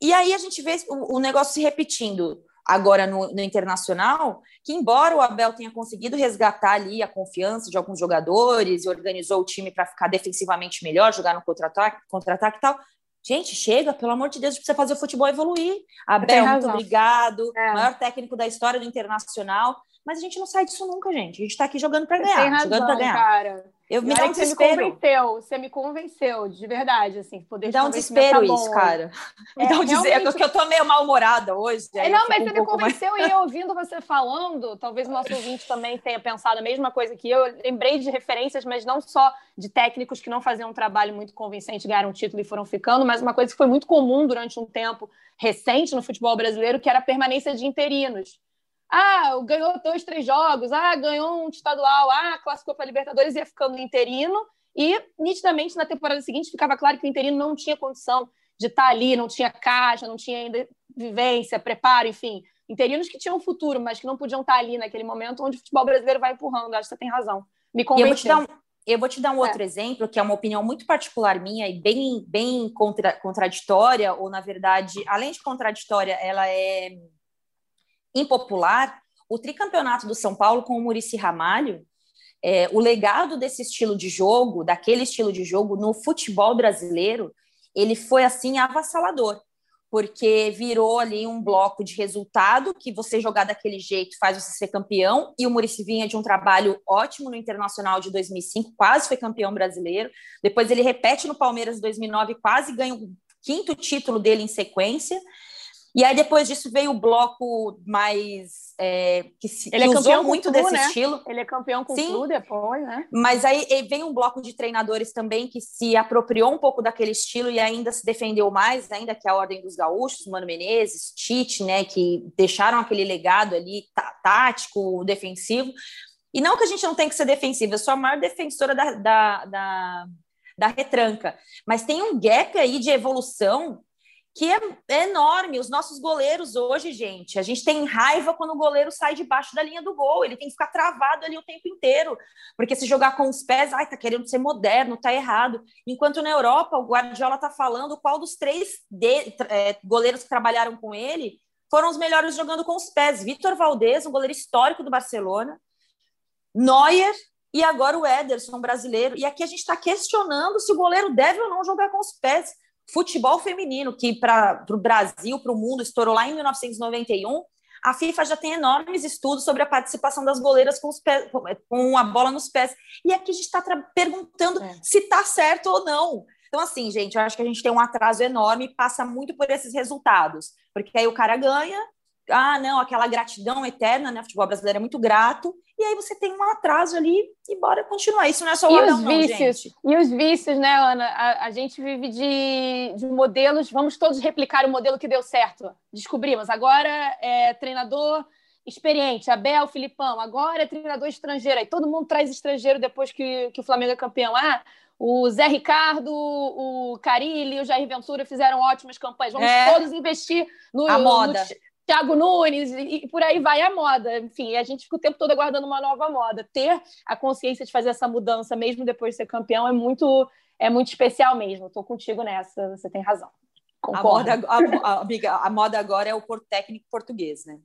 E aí a gente vê o, o negócio se repetindo agora no, no, internacional, que embora o Abel tenha conseguido resgatar ali a confiança de alguns jogadores e organizou o time para ficar defensivamente melhor, jogar no contra-ataque contra e tal. Gente, chega, pelo amor de Deus, precisa fazer o futebol evoluir. Abel, muito obrigado, é. maior técnico da história do internacional mas a gente não sai disso nunca, gente. A gente tá aqui jogando para ganhar, razão, jogando para ganhar. Cara. Eu me dá um desespero. Você me convenceu, você me convenceu, de verdade, assim, poder Dá um desespero tá isso, cara. Me dá um desespero, porque eu tô meio mal-humorada hoje. É, não, mas você um me convenceu mais... e eu ouvindo você falando, talvez o nosso ouvinte também tenha pensado a mesma coisa que eu. Eu lembrei de referências, mas não só de técnicos que não faziam um trabalho muito convincente, ganharam um título e foram ficando, mas uma coisa que foi muito comum durante um tempo recente no futebol brasileiro, que era a permanência de interinos. Ah, ganhou dois, três jogos. Ah, ganhou um estadual. Ah, classificou para a Libertadores e ia ficando interino. E, nitidamente, na temporada seguinte, ficava claro que o interino não tinha condição de estar tá ali, não tinha caixa, não tinha ainda vivência, preparo, enfim. Interinos que tinham futuro, mas que não podiam estar tá ali naquele momento onde o futebol brasileiro vai empurrando. Acho que você tem razão. Me convenceu. Eu vou te dar um, eu vou te dar um outro é. exemplo, que é uma opinião muito particular minha e bem, bem contra, contraditória, ou, na verdade, além de contraditória, ela é impopular, o tricampeonato do São Paulo com o Murici Ramalho, é, o legado desse estilo de jogo, daquele estilo de jogo no futebol brasileiro, ele foi assim avassalador, porque virou ali um bloco de resultado que você jogar daquele jeito faz você ser campeão, e o Murici vinha de um trabalho ótimo no Internacional de 2005, quase foi campeão brasileiro, depois ele repete no Palmeiras 2009, quase ganha o quinto título dele em sequência, e aí depois disso veio o bloco mais é, que, se, ele é que é usou muito Flu, desse né? estilo. Ele é campeão com o Flu depois, né? Mas aí vem um bloco de treinadores também que se apropriou um pouco daquele estilo e ainda se defendeu mais, ainda que a Ordem dos Gaúchos, Mano Menezes, Tite, né, que deixaram aquele legado ali tá, tático, defensivo. E não que a gente não tenha que ser defensiva, eu sou a maior defensora da, da, da, da retranca, mas tem um gap aí de evolução que é, enorme. Os nossos goleiros hoje, gente, a gente tem raiva quando o goleiro sai debaixo da linha do gol, ele tem que ficar travado ali o tempo inteiro, porque se jogar com os pés, ai, tá querendo ser moderno, tá errado. Enquanto na Europa, o Guardiola tá falando qual dos três de, é, goleiros que trabalharam com ele foram os melhores jogando com os pés. Vitor Valdez, um goleiro histórico do Barcelona, Neuer e agora o Ederson, brasileiro. E aqui a gente está questionando se o goleiro deve ou não jogar com os pés futebol feminino, que para o Brasil, para o mundo, estourou lá em 1991, a FIFA já tem enormes estudos sobre a participação das goleiras com, pés, com a bola nos pés. E aqui a gente está perguntando é. se está certo ou não. Então, assim, gente, eu acho que a gente tem um atraso enorme e passa muito por esses resultados. Porque aí o cara ganha, ah, não, aquela gratidão eterna, né? O futebol brasileiro é muito grato, e aí você tem um atraso ali e bora continuar. Isso não é só o Abel, não, gente. E os vícios, né, Ana? A, a, gente vive de, de modelos, vamos todos replicar o modelo que deu certo. Descobrimos. Agora, é, treinador experiente, Abel, Filipão, agora é treinador estrangeiro, aí todo mundo traz estrangeiro depois que, que o Flamengo é campeão. Ah, o Zé Ricardo, o Carilli, o Jair Ventura fizeram ótimas campanhas. Vamos é. todos investir no, a moda. No Thiago Nunes e, e, por aí vai a moda. Enfim, a gente fica o tempo todo aguardando uma nova moda. Ter a consciência de fazer essa mudança, mesmo depois de ser campeão, é muito, é muito especial mesmo. Estou contigo nessa, você tem razão. Concordo. A moda, a, a, amiga, a moda agora é o técnico português, né?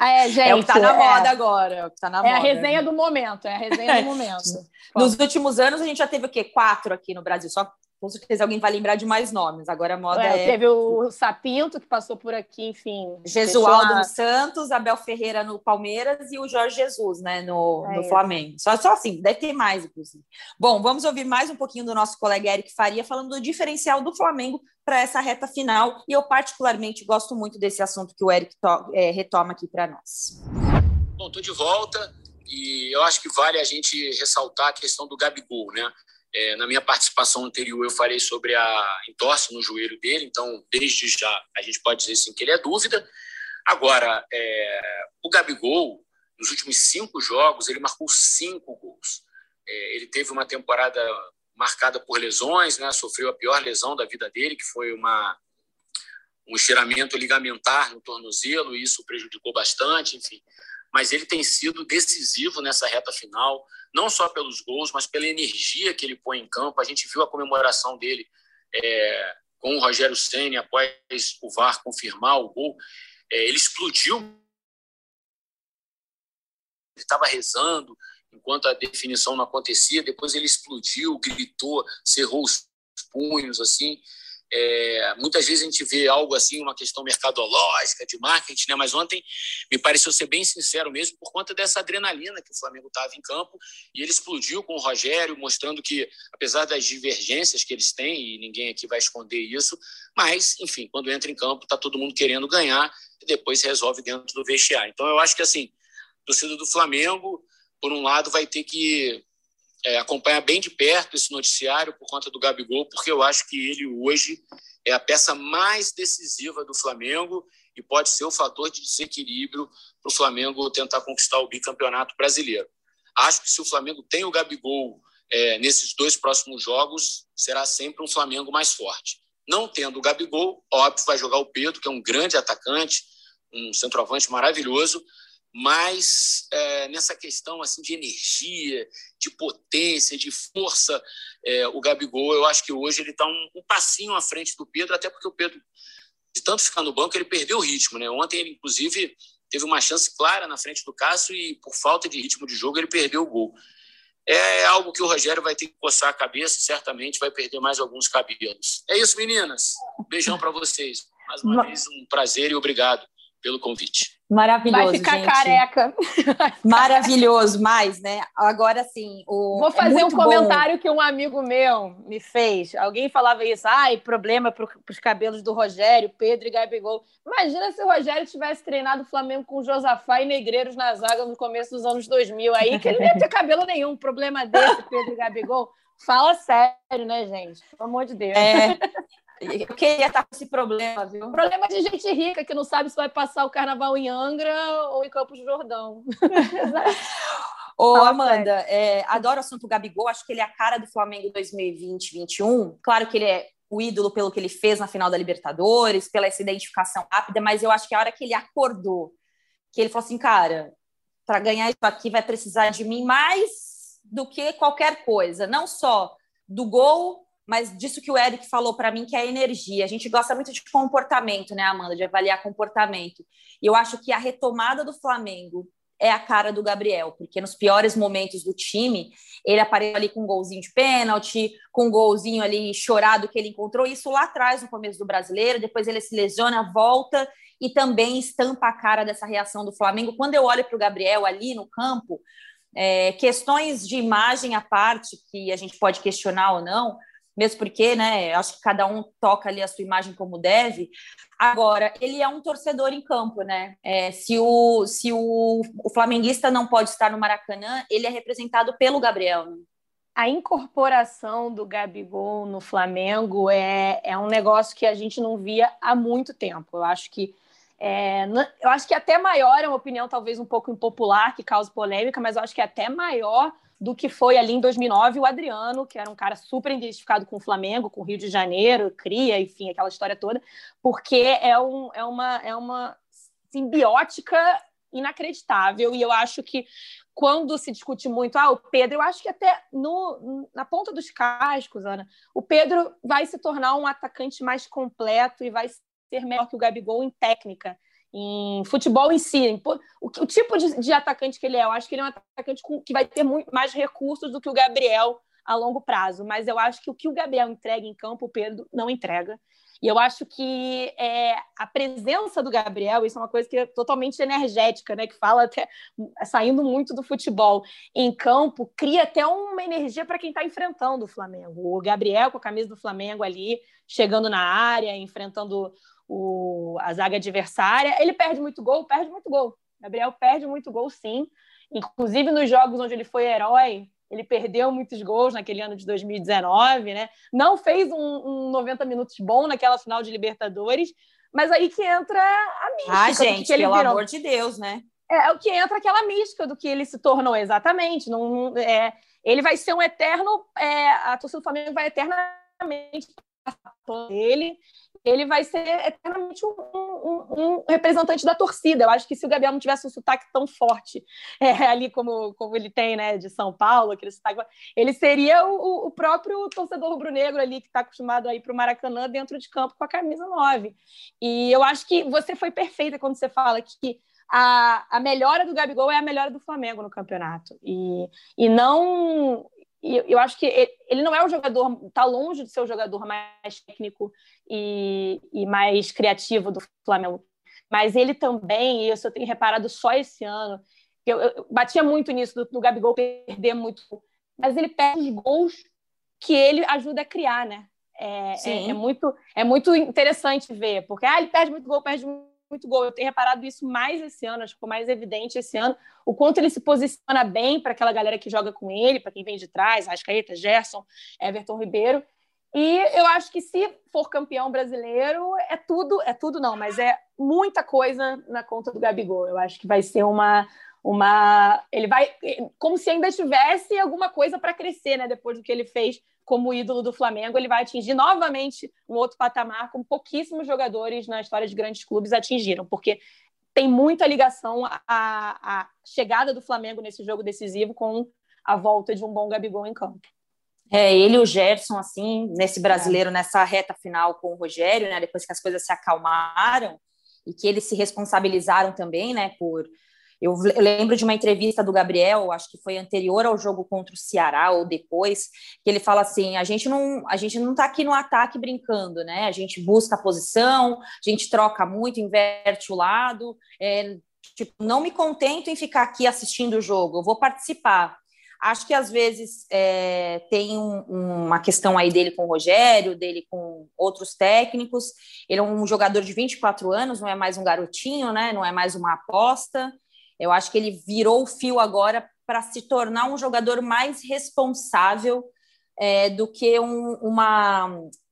É, gente, é o que tá na é, moda agora. É, o que tá na é moda. a resenha do momento, é a resenha do momento. Nos últimos anos, a gente já teve o quê? Quatro aqui no Brasil, só com certeza alguém vai lembrar de mais nomes. Agora a moda é. é... Teve o Sapinto, que passou por aqui, enfim. Jesualdo no Santos, Abel Ferreira no Palmeiras e o Jorge Jesus, né, no, é no Flamengo. Só, só assim, deve ter mais, inclusive. Bom, vamos ouvir mais um pouquinho do nosso colega Eric Faria falando do diferencial do Flamengo para essa reta final. E eu, particularmente, gosto muito desse assunto que o Eric é, retoma aqui para nós. Bom, estou de volta e eu acho que vale a gente ressaltar a questão do Gabigol, né? É, na minha participação anterior, eu falei sobre a entorse no joelho dele, então, desde já, a gente pode dizer sim que ele é dúvida. Agora, é, o Gabigol, nos últimos cinco jogos, ele marcou cinco gols. É, ele teve uma temporada marcada por lesões, né? sofreu a pior lesão da vida dele, que foi uma, um estiramento ligamentar no tornozelo, e isso prejudicou bastante, enfim mas ele tem sido decisivo nessa reta final, não só pelos gols, mas pela energia que ele põe em campo. A gente viu a comemoração dele é, com o Rogério Senna após o VAR confirmar o gol. É, ele explodiu. Ele estava rezando enquanto a definição não acontecia. Depois ele explodiu, gritou, cerrou os punhos assim. É, muitas vezes a gente vê algo assim, uma questão mercadológica, de marketing, né? mas ontem me pareceu ser bem sincero mesmo por conta dessa adrenalina que o Flamengo estava em campo e ele explodiu com o Rogério, mostrando que, apesar das divergências que eles têm, e ninguém aqui vai esconder isso, mas, enfim, quando entra em campo, está todo mundo querendo ganhar e depois resolve dentro do vestiário. Então, eu acho que, assim, torcida do Flamengo, por um lado, vai ter que é, acompanhar bem de perto esse noticiário por conta do Gabigol, porque eu acho que ele hoje é a peça mais decisiva do Flamengo e pode ser o fator de desequilíbrio para o Flamengo tentar conquistar o bicampeonato brasileiro. Acho que se o Flamengo tem o Gabigol é, nesses dois próximos jogos, será sempre um Flamengo mais forte. Não tendo o Gabigol, óbvio, vai jogar o Pedro, que é um grande atacante, um centroavante maravilhoso, mas é, nessa questão assim de energia, de potência, de força, é, o Gabigol, eu acho que hoje ele está um, um, passinho à frente do Pedro, até porque o Pedro, de tanto ficar no banco, ele perdeu o ritmo. Né? Ontem ele, inclusive, teve uma chance clara na frente do Cássio e, por falta de ritmo de jogo, ele perdeu o gol. É algo que o Rogério vai ter que coçar a cabeça, certamente vai perder mais alguns cabelos. É isso, meninas. Beijão para vocês. Mais uma vez, um prazer e obrigado pelo convite. Maravilhoso, Vai ficar gente. careca. Maravilhoso, mais, né? Agora sim, o Vou fazer é um comentário bom. que um amigo meu me fez. Alguém falava isso, ai, problema para os cabelos do Rogério, Pedro e Gabigol. Imagina se o Rogério tivesse treinado o Flamengo com Josafá e Negreiros na zaga no começo dos anos 2000, aí que ele não ia ter cabelo nenhum. Problema desse, Pedro e Gabigol. Fala sério, né, gente? Pelo amor de Deus. É, eu queria estar com esse problema, viu? Problema de gente rica que não sabe se vai passar o carnaval em Angra ou em Campos do Jordão. Ô, Amanda, é, adoro o assunto Gabigol, acho que ele é a cara do Flamengo 2020-21. Claro que ele é o ídolo pelo que ele fez na final da Libertadores, pela essa identificação rápida, mas eu acho que a hora que ele acordou, que ele falou assim, cara, para ganhar isso aqui vai precisar de mim mais do que qualquer coisa, não só do gol, mas disso que o Eric falou para mim, que é energia. A gente gosta muito de comportamento, né, Amanda? De avaliar comportamento. E eu acho que a retomada do Flamengo é a cara do Gabriel, porque nos piores momentos do time, ele apareceu ali com um golzinho de pênalti, com um golzinho ali chorado que ele encontrou, isso lá atrás, no começo do brasileiro, depois ele se lesiona, volta e também estampa a cara dessa reação do Flamengo. Quando eu olho para o Gabriel ali no campo, é, questões de imagem à parte, que a gente pode questionar ou não, mesmo porque, né, acho que cada um toca ali a sua imagem como deve. Agora, ele é um torcedor em campo, né? É, se o, se o, o flamenguista não pode estar no Maracanã, ele é representado pelo Gabriel. Né? A incorporação do Gabigol no Flamengo é, é um negócio que a gente não via há muito tempo. Eu acho que É, eu acho que até maior, é uma opinião talvez um pouco impopular, que causa polêmica, mas eu acho que é até maior do que foi ali em 2009 o Adriano, que era um cara super identificado com o Flamengo, com o Rio de Janeiro, cria, enfim, aquela história toda, porque é, um, é, uma, é uma simbiótica inacreditável. E eu acho que quando se discute muito, ah, o Pedro, eu acho que até no, na ponta dos cascos, Ana, o Pedro vai se tornar um atacante mais completo e vai ser melhor que o Gabigol em técnica, em futebol em si. Em, o, o, tipo de, de, atacante que ele é, eu acho que ele é um atacante com, que vai ter muito mais recursos do que o Gabriel a longo prazo. Mas eu acho que o que o Gabriel entrega em campo, o Pedro não entrega. E eu acho que é, a presença do Gabriel, isso é uma coisa que é totalmente energética, né? Que fala até saindo muito do futebol em campo, cria até uma energia para quem está enfrentando o Flamengo. O Gabriel com a camisa do Flamengo ali, chegando na área, enfrentando o, a zaga adversária. Ele perde muito gol, perde muito gol. Gabriel perde muito gol, sim. Inclusive nos jogos onde ele foi herói, ele perdeu muitos gols naquele ano de 2019, né? Não fez um, um 90 minutos bom naquela final de Libertadores, mas aí que entra a mística. Ah, gente, que ele pelo virou. amor de Deus, né? É, é o que entra aquela mística do que ele se tornou exatamente. Não, é, ele vai ser um eterno. É, a torcida do Flamengo vai eternamente passar ele ele vai ser eternamente um, um, um, representante da torcida. Eu acho que se o Gabriel não tivesse um sotaque tão forte é, ali como, como ele tem, né, de São Paulo, aquele sotaque, ele seria o, o próprio torcedor rubro-negro ali que está acostumado a ir para o Maracanã dentro de campo com a camisa 9. E eu acho que você foi perfeita quando você fala que a, a melhora do Gabigol é a melhora do Flamengo no campeonato. E, e não e eu acho que ele não é o jogador, está longe de ser o jogador mais técnico e, e, mais criativo do Flamengo. Mas ele também, e isso eu tenho reparado só esse ano, eu, eu batia muito nisso do, do Gabigol perder muito, mas ele perde os gols que ele ajuda a criar, né? É, é, é, muito, é muito interessante ver, porque ah, ele perde muito gol, perde muito muito gol. Eu tenho reparado isso mais esse ano, acho que ficou mais evidente esse ano, o quanto ele se posiciona bem para aquela galera que joga com ele, para quem vem de trás, Rascaeta, Gerson, Everton Ribeiro. E eu acho que se for campeão brasileiro, é tudo, é tudo não, mas é muita coisa na conta do Gabigol. Eu acho que vai ser uma uma ele vai como se ainda tivesse alguma coisa para crescer, né, depois do que ele fez como ídolo do Flamengo, ele vai atingir novamente um outro patamar como pouquíssimos jogadores na história de grandes clubes atingiram, porque tem muita ligação a chegada do Flamengo nesse jogo decisivo com a volta de um bom Gabigol em campo. É, ele e o Gerson, assim, nesse brasileiro, é. nessa reta final com o Rogério, né, depois que as coisas se acalmaram e que eles se responsabilizaram também, né, por eu lembro de uma entrevista do Gabriel, acho que foi anterior ao jogo contra o Ceará ou depois, que ele fala assim: a gente não, a gente não está aqui no ataque brincando, né? A gente busca a posição, a gente troca muito, inverte o lado. É, tipo, não me contento em ficar aqui assistindo o jogo, eu vou participar. Acho que às vezes é, tem um, uma questão aí dele com o Rogério, dele com outros técnicos. Ele é um jogador de 24 anos, não é mais um garotinho, né? Não é mais uma aposta. Eu acho que ele virou o fio agora para se tornar um jogador mais responsável é, do que um, uma,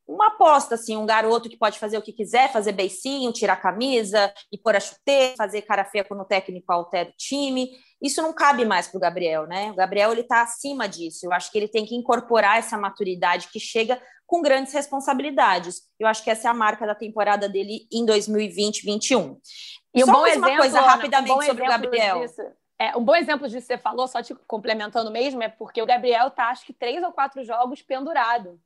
uma aposta, assim, um garoto que pode fazer o que quiser, fazer beicinho, tirar a camisa e pôr a chuteira, fazer cara feia quando o técnico altera o time. Isso não cabe mais para o Gabriel, né? O Gabriel ele está acima disso. Eu acho que ele tem que incorporar essa maturidade que chega com grandes responsabilidades. Eu acho que essa é a marca da temporada dele em 2020-21. E Só um bom exemplo, uma coisa rapidamente um sobre o Gabriel. Disso, é, um bom exemplo disso que você falou, só te complementando mesmo, é porque o Gabriel tá, acho que, três ou quatro jogos pendurado.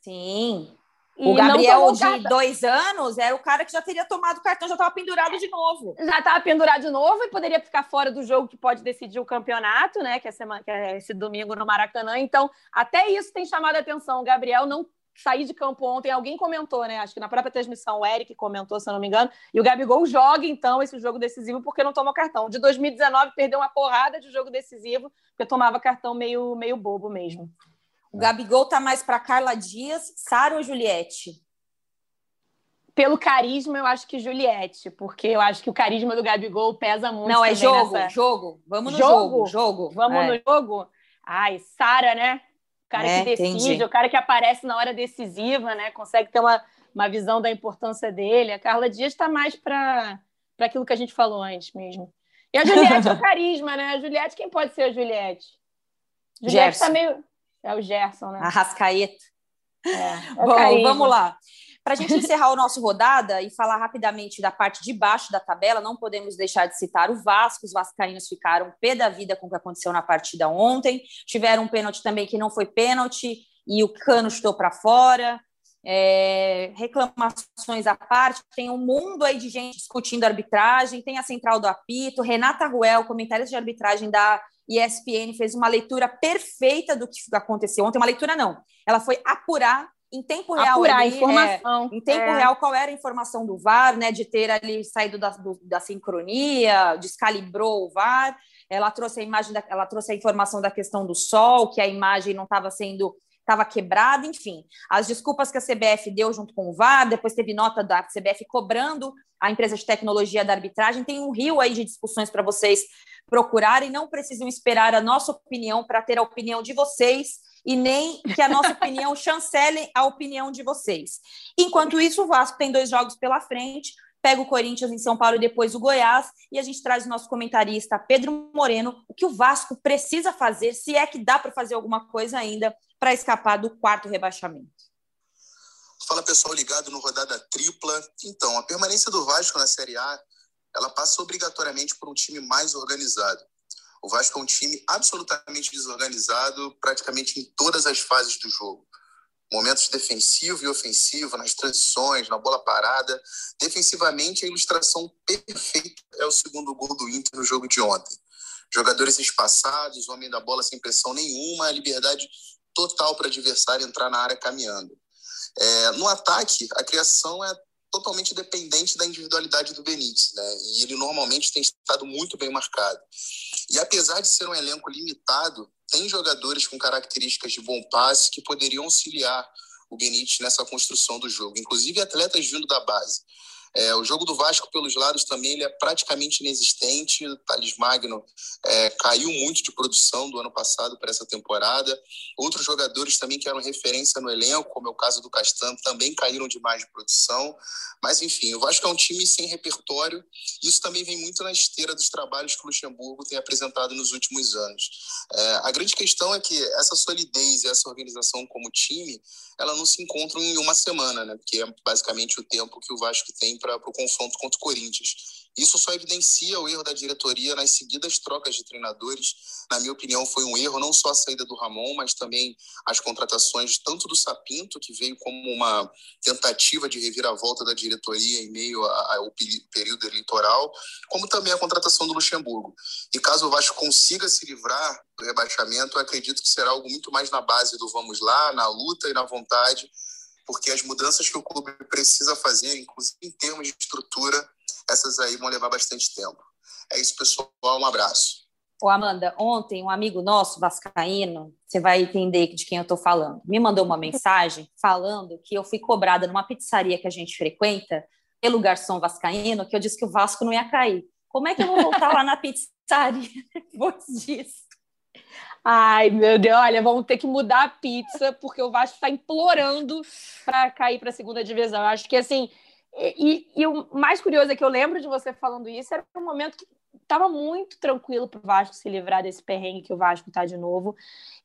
Sim. E o Gabriel de dois anos era o cara que já teria tomado o cartão, já estava pendurado de novo. Já estava pendurado de novo e poderia ficar fora do jogo que pode decidir o campeonato, né? Que é, semana, que é esse domingo no Maracanã. Então, até isso tem chamado a atenção. O Gabriel não sair de campo ontem, alguém comentou, né? Acho que na própria transmissão o Eric comentou, se eu não me engano, e o Gabigol joga então esse jogo decisivo porque não toma cartão. De 2019 perdeu uma porrada de jogo decisivo porque tomava cartão meio meio bobo mesmo. O Gabigol tá mais para Carla Dias, Sara ou Juliette? Pelo carisma, eu acho que Juliette, porque eu acho que o carisma do Gabigol pesa muito. Não, é jogo, nessa... jogo. Vamos no jogo. Jogo. jogo. Vamos é. no jogo. Ai, Sara, né? cara é, que decide, entendi. o cara que aparece na hora decisiva, né? Consegue ter uma, uma visão da importância dele. A Carla Dias está mais para aquilo que a gente falou antes mesmo. E a Juliette é o carisma, né? A Juliette, quem pode ser a Juliette? Juliette tá meio. É o Gerson, né? A Rascaeta. É, é Bom, vamos lá. Para a gente encerrar o nosso rodada e falar rapidamente da parte de baixo da tabela, não podemos deixar de citar o Vasco. Os vascaínos ficaram pé da vida com o que aconteceu na partida ontem. Tiveram um pênalti também que não foi pênalti e o Cano chutou para fora. É, reclamações à parte, tem um mundo aí de gente discutindo arbitragem, tem a central do apito, Renata Ruel, comentarista de arbitragem da ESPN, fez uma leitura perfeita do que aconteceu ontem, uma leitura não, ela foi apurar em tempo real apurar ali, informação. É, em tempo é. real qual era a informação do VAR, né, de ter ali saído da, do, da sincronia, descalibrou o VAR, ela trouxe a imagem, da, ela trouxe a informação da questão do sol, que a imagem não estava sendo estava quebrada, enfim. As desculpas que a CBF deu junto com o VAR, depois teve nota da CBF cobrando a empresa de tecnologia da arbitragem. Tem um rio aí de discussões para vocês procurarem. Não precisam esperar a nossa opinião para ter a opinião de vocês e nem que a nossa opinião chancele a opinião de vocês. Enquanto isso, o Vasco tem dois jogos pela frente pega o Corinthians em São Paulo e depois o Goiás, e a gente traz o nosso comentarista Pedro Moreno, o que o Vasco precisa fazer, se é que dá para fazer alguma coisa ainda para escapar do quarto rebaixamento. Fala pessoal ligado no rodada tripla. Então, a permanência do Vasco na Série A, ela passa obrigatoriamente por um time mais organizado. O Vasco é um time absolutamente desorganizado, praticamente em todas as fases do jogo momentos defensivo e ofensivo, nas transições, na bola parada. Defensivamente, a ilustração perfeita é o segundo gol do Inter no jogo de ontem. Jogadores espaçados, homem da bola sem pressão nenhuma, liberdade total para adversário entrar na área caminhando. É, no ataque, a criação é totalmente dependente da individualidade do Benítez, né? E ele normalmente tem estado muito bem marcado. E apesar de ser um elenco limitado, tem jogadores com características de bom passe que poderiam auxiliar o Benítez nessa construção do jogo, inclusive atletas vindo da base. É, o jogo do Vasco pelos lados também ele é praticamente inexistente. O Thales Magno é, caiu muito de produção do ano passado para essa temporada. Outros jogadores também que eram referência no elenco, como é o caso do Castan, também caíram demais de produção. Mas, enfim, o Vasco é um time sem repertório. Isso também vem muito na esteira dos trabalhos que o Luxemburgo tem apresentado nos últimos anos. É, a grande questão é que essa solidez e essa organização como time, ela não se encontram em uma semana, né? Porque é basicamente o tempo que o Vasco tem para o confronto contra o Corinthians. Isso só evidencia o erro da diretoria nas seguidas trocas de treinadores. Na minha opinião, foi um erro não só a saída do Ramon, mas também as contratações tanto do Sapinto, que veio como uma tentativa de reviravolta da diretoria em meio ao período eleitoral, como também a contratação do Luxemburgo. E caso o Vasco consiga se livrar do rebaixamento, acredito que será algo muito mais na base do vamos lá, na luta e na vontade porque as mudanças que o clube precisa fazer, inclusive em termos de estrutura, essas aí vão levar bastante tempo. É isso, pessoal. Um abraço. Ô, Amanda, ontem um amigo nosso, vascaíno, você vai entender de quem eu estou falando, me mandou uma mensagem falando que eu fui cobrada numa pizzaria que a gente frequenta pelo garçom vascaíno, que eu disse que o Vasco não ia cair. Como é que eu vou voltar lá na pizzaria depois disso? Ai, meu Deus, olha, vamos ter que mudar a pizza, porque o Vasco está implorando para cair para a segunda divisão. Eu acho que assim. E, e, o mais curioso é que eu lembro de você falando isso, era um momento que estava muito tranquilo para o Vasco se livrar desse perrengue que o Vasco está de novo.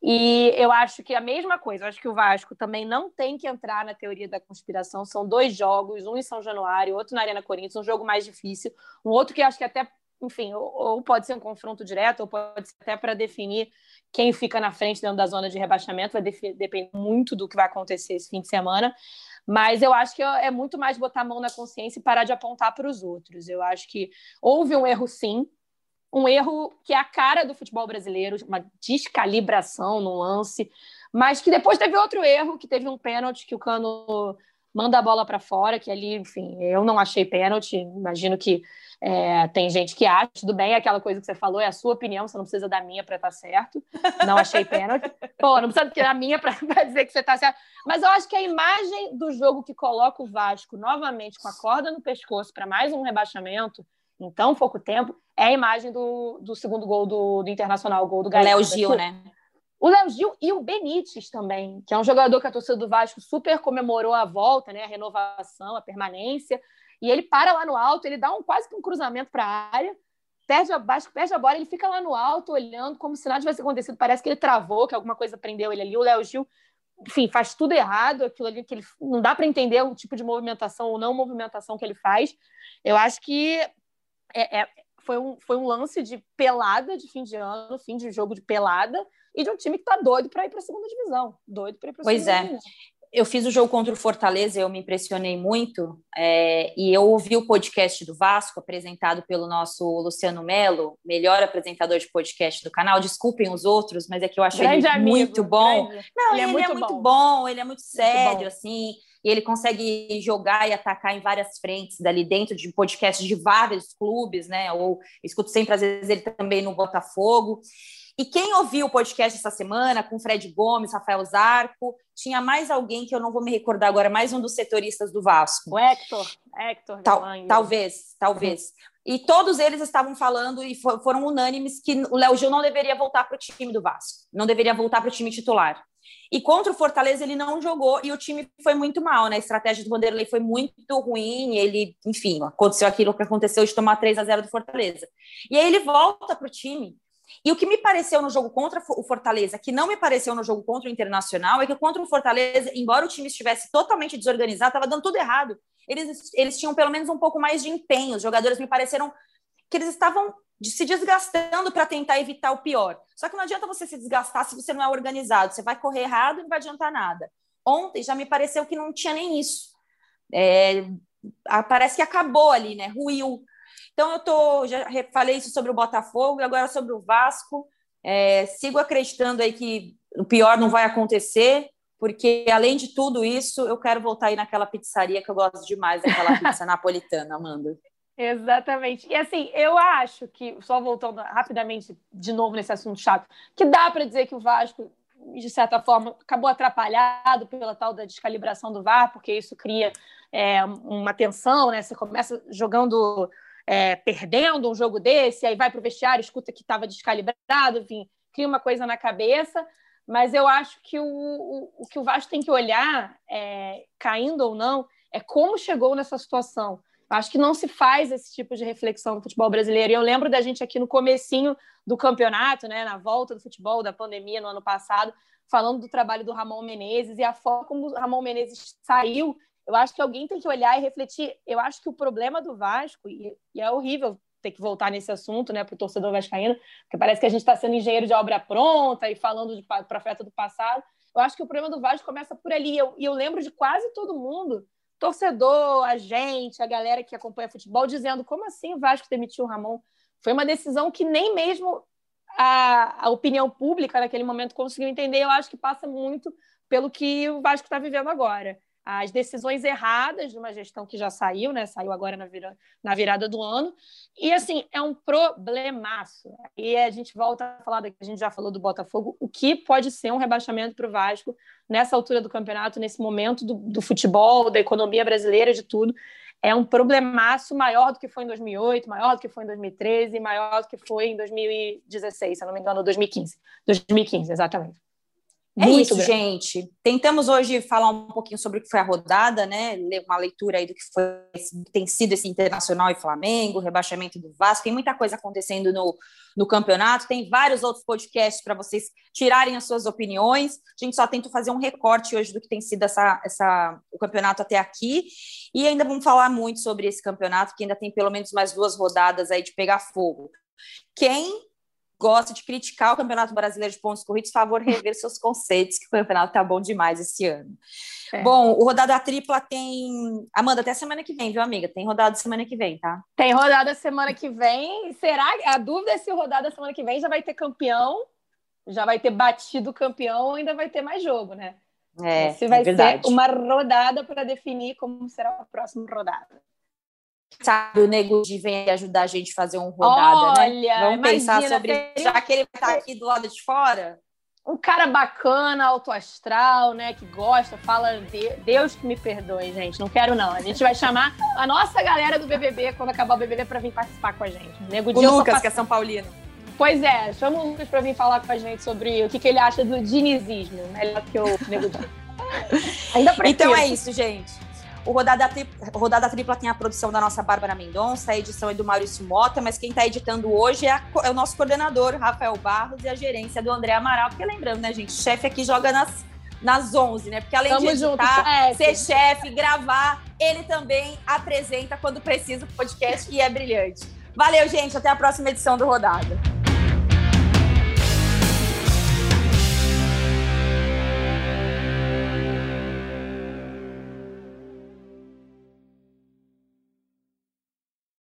E eu acho que a mesma coisa, eu acho que o Vasco também não tem que entrar na teoria da conspiração. São dois jogos, um em São Januário, outro na Arena Corinthians, um jogo mais difícil, um outro que acho que até enfim, ou, ou, pode ser um confronto direto, ou pode ser até para definir quem fica na frente dentro da zona de rebaixamento, vai depender muito do que vai acontecer esse fim de semana. Mas eu acho que é muito mais botar a mão na consciência e parar de apontar para os outros. Eu acho que houve um erro, sim, um erro que é a cara do futebol brasileiro, uma descalibração no lance, mas que depois teve outro erro, que teve um pênalti que o Cano manda a bola para fora, que ali, enfim, eu não achei pênalti, imagino que é, tem gente que acha, tudo bem, é aquela coisa que você falou, é a sua opinião, você não precisa da minha para estar tá certo. Não achei pênalti. Pô, não precisa da minha para dizer que você está certo. Mas eu acho que a imagem do jogo que coloca o Vasco novamente com a corda no pescoço para mais um rebaixamento em tão pouco tempo é a imagem do, do segundo gol do, do Internacional, o gol do Léo Gil, né? O Léo Gil e o Benítez também, que é um jogador que a torcida do Vasco super comemorou a volta, né, a renovação, a permanência. E ele para lá no alto, ele dá um quase que um cruzamento para a área, perde a, perde a bola, ele fica lá no alto olhando como se nada tivesse acontecido. Parece que ele travou, que alguma coisa prendeu ele ali. O Léo Gil, enfim, faz tudo errado, aquilo ali que ele não dá para entender o tipo de movimentação ou não movimentação que ele faz. Eu acho que é, é, foi, um, foi um lance de pelada de fim de ano, fim de jogo de pelada, e de um time que está doido para ir para a segunda divisão. Doido para ir para segunda é. divisão. Eu fiz o jogo contra o Fortaleza, eu me impressionei muito, é, e eu ouvi o podcast do Vasco, apresentado pelo nosso Luciano Melo, melhor apresentador de podcast do canal. Desculpem os outros, mas é que eu achei ele amigo, muito bom. Grande. Não, ele, é ele, é, muito, é muito bom. bom. ele é muito sério, muito assim, e ele consegue jogar e atacar em várias frentes dali dentro de podcast de vários clubes, né? Ou escuto sempre, às vezes, ele também no Botafogo. E quem ouviu o podcast essa semana, com Fred Gomes, Rafael Zarco, tinha mais alguém que eu não vou me recordar agora, mais um dos setoristas do Vasco. O Hector. Hector Tal, talvez, talvez. E todos eles estavam falando e foram unânimes que o Léo Gil não deveria voltar para o time do Vasco, não deveria voltar para o time titular. E contra o Fortaleza ele não jogou e o time foi muito mal, né? A estratégia do Vanderlei foi muito ruim, ele, enfim, aconteceu aquilo que aconteceu de tomar 3 a 0 do Fortaleza. E aí ele volta para o time e o que me pareceu no jogo contra o Fortaleza, que não me pareceu no jogo contra o Internacional, é que contra o Fortaleza, embora o time estivesse totalmente desorganizado, estava dando tudo errado. Eles, eles tinham pelo menos um pouco mais de empenho. Os jogadores me pareceram que eles estavam se desgastando para tentar evitar o pior. Só que não adianta você se desgastar se você não é organizado. Você vai correr errado e não vai adiantar nada. Ontem já me pareceu que não tinha nem isso. É, parece que acabou ali, né? Ruiu. Então, eu tô, já falei isso sobre o Botafogo e agora sobre o Vasco. É, sigo acreditando aí que o pior não vai acontecer, porque além de tudo isso, eu quero voltar aí naquela pizzaria que eu gosto demais, daquela pizza napolitana, Amanda. Exatamente. E assim, eu acho que, só voltando rapidamente de novo nesse assunto chato, que dá para dizer que o Vasco, de certa forma, acabou atrapalhado pela tal da descalibração do VAR, porque isso cria é, uma tensão, né? Você começa jogando é, perdendo um jogo desse, aí vai para o vestiário, escuta que estava descalibrado, enfim, cria uma coisa na cabeça. Mas eu acho que o, o, o que o Vasco tem que olhar, é, caindo ou não, é como chegou nessa situação. Acho que não se faz esse tipo de reflexão no futebol brasileiro. E eu lembro da gente aqui no comecinho do campeonato, né, na volta do futebol da pandemia no ano passado, falando do trabalho do Ramon Menezes e a forma como o Ramon Menezes saiu eu acho que alguém tem que olhar e refletir. Eu acho que o problema do Vasco, e, e é horrível ter que voltar nesse assunto, né, para o torcedor vascaíno, porque parece que a gente está sendo engenheiro de obra pronta e falando de profeta do passado. Eu acho que o problema do Vasco começa por ali. E eu, eu lembro de quase todo mundo, torcedor, a gente, a galera que acompanha futebol, dizendo como assim o Vasco demitiu o Ramon? Foi uma decisão que nem mesmo a, a opinião pública naquele momento conseguiu entender. Eu acho que passa muito pelo que o Vasco está vivendo agora as decisões erradas de uma gestão que já saiu, né? Saiu agora na, vira, na virada do ano. E assim, é um problemaço. E a gente volta a falar que a gente já falou do Botafogo, o que pode ser um rebaixamento para o Vasco nessa altura do campeonato, nesse momento do, do futebol, da economia brasileira, de tudo. É um problemaço maior do que foi em 2008, maior do que foi em 2013, maior do que foi em 2016, se eu não me engano, 2015. 2015, exatamente. É Muito isso, grande. gente. Tentamos hoje falar um pouquinho sobre o que foi a rodada, né? Ler uma leitura aí do que foi, tem sido esse Internacional e Flamengo, rebaixamento do Vasco. Tem muita coisa acontecendo no, no campeonato. Tem vários outros podcasts para vocês tirarem as suas opiniões. A gente só tenta fazer um recorte hoje do que tem sido essa, essa, o campeonato até aqui. E ainda vamos falar muito sobre esse campeonato, que ainda tem pelo menos mais duas rodadas aí de pegar fogo. Quem gosta de criticar o Campeonato Brasileiro de Pontos Corridos, favor rever seus conceitos, que o campeonato tá bom demais esse ano. É. Bom, o rodada tripla tem. Amanda, até semana que vem, viu, amiga? Tem rodada semana que vem, tá? Tem rodada semana que vem. Será? A dúvida é se o rodada semana que vem já vai ter campeão, já vai ter batido o campeão ou ainda vai ter mais jogo, né? É, se vai é ser uma rodada para definir como será a próxima rodada sabe, o Nego de vem ajudar a gente a fazer um rodada, né? Olha, né? Vamos imagina, pensar sobre já que ele está aqui do lado de fora. Um cara bacana, alto astral, né? Que gosta, fala de... Deus que me perdoe, gente. Não quero, não. A gente vai chamar a nossa galera do BBB quando acabar o BBB para vir participar com a gente. Nego o Lucas, que é São Paulino. Pois é, chama o Lucas para vir falar com a gente sobre o que, que ele acha do dinizismo. Melhor que o Nego Di. Ainda prefiro. Então é isso, gente. O Rodada, Tripla, Rodada Tripla tem a produção da nossa Bárbara Mendonça, a edição é do Maurício Mota, mas quem está editando hoje é, a, é, o nosso coordenador, Rafael Barros, e a gerência do André Amaral, porque lembrando, né, gente, chefe aqui joga nas, nas 11, né? Porque além Tamo de editar, junto, ser chefe, gravar, ele também apresenta quando precisa o podcast e é brilhante. Valeu, gente. Até a próxima edição do Rodada.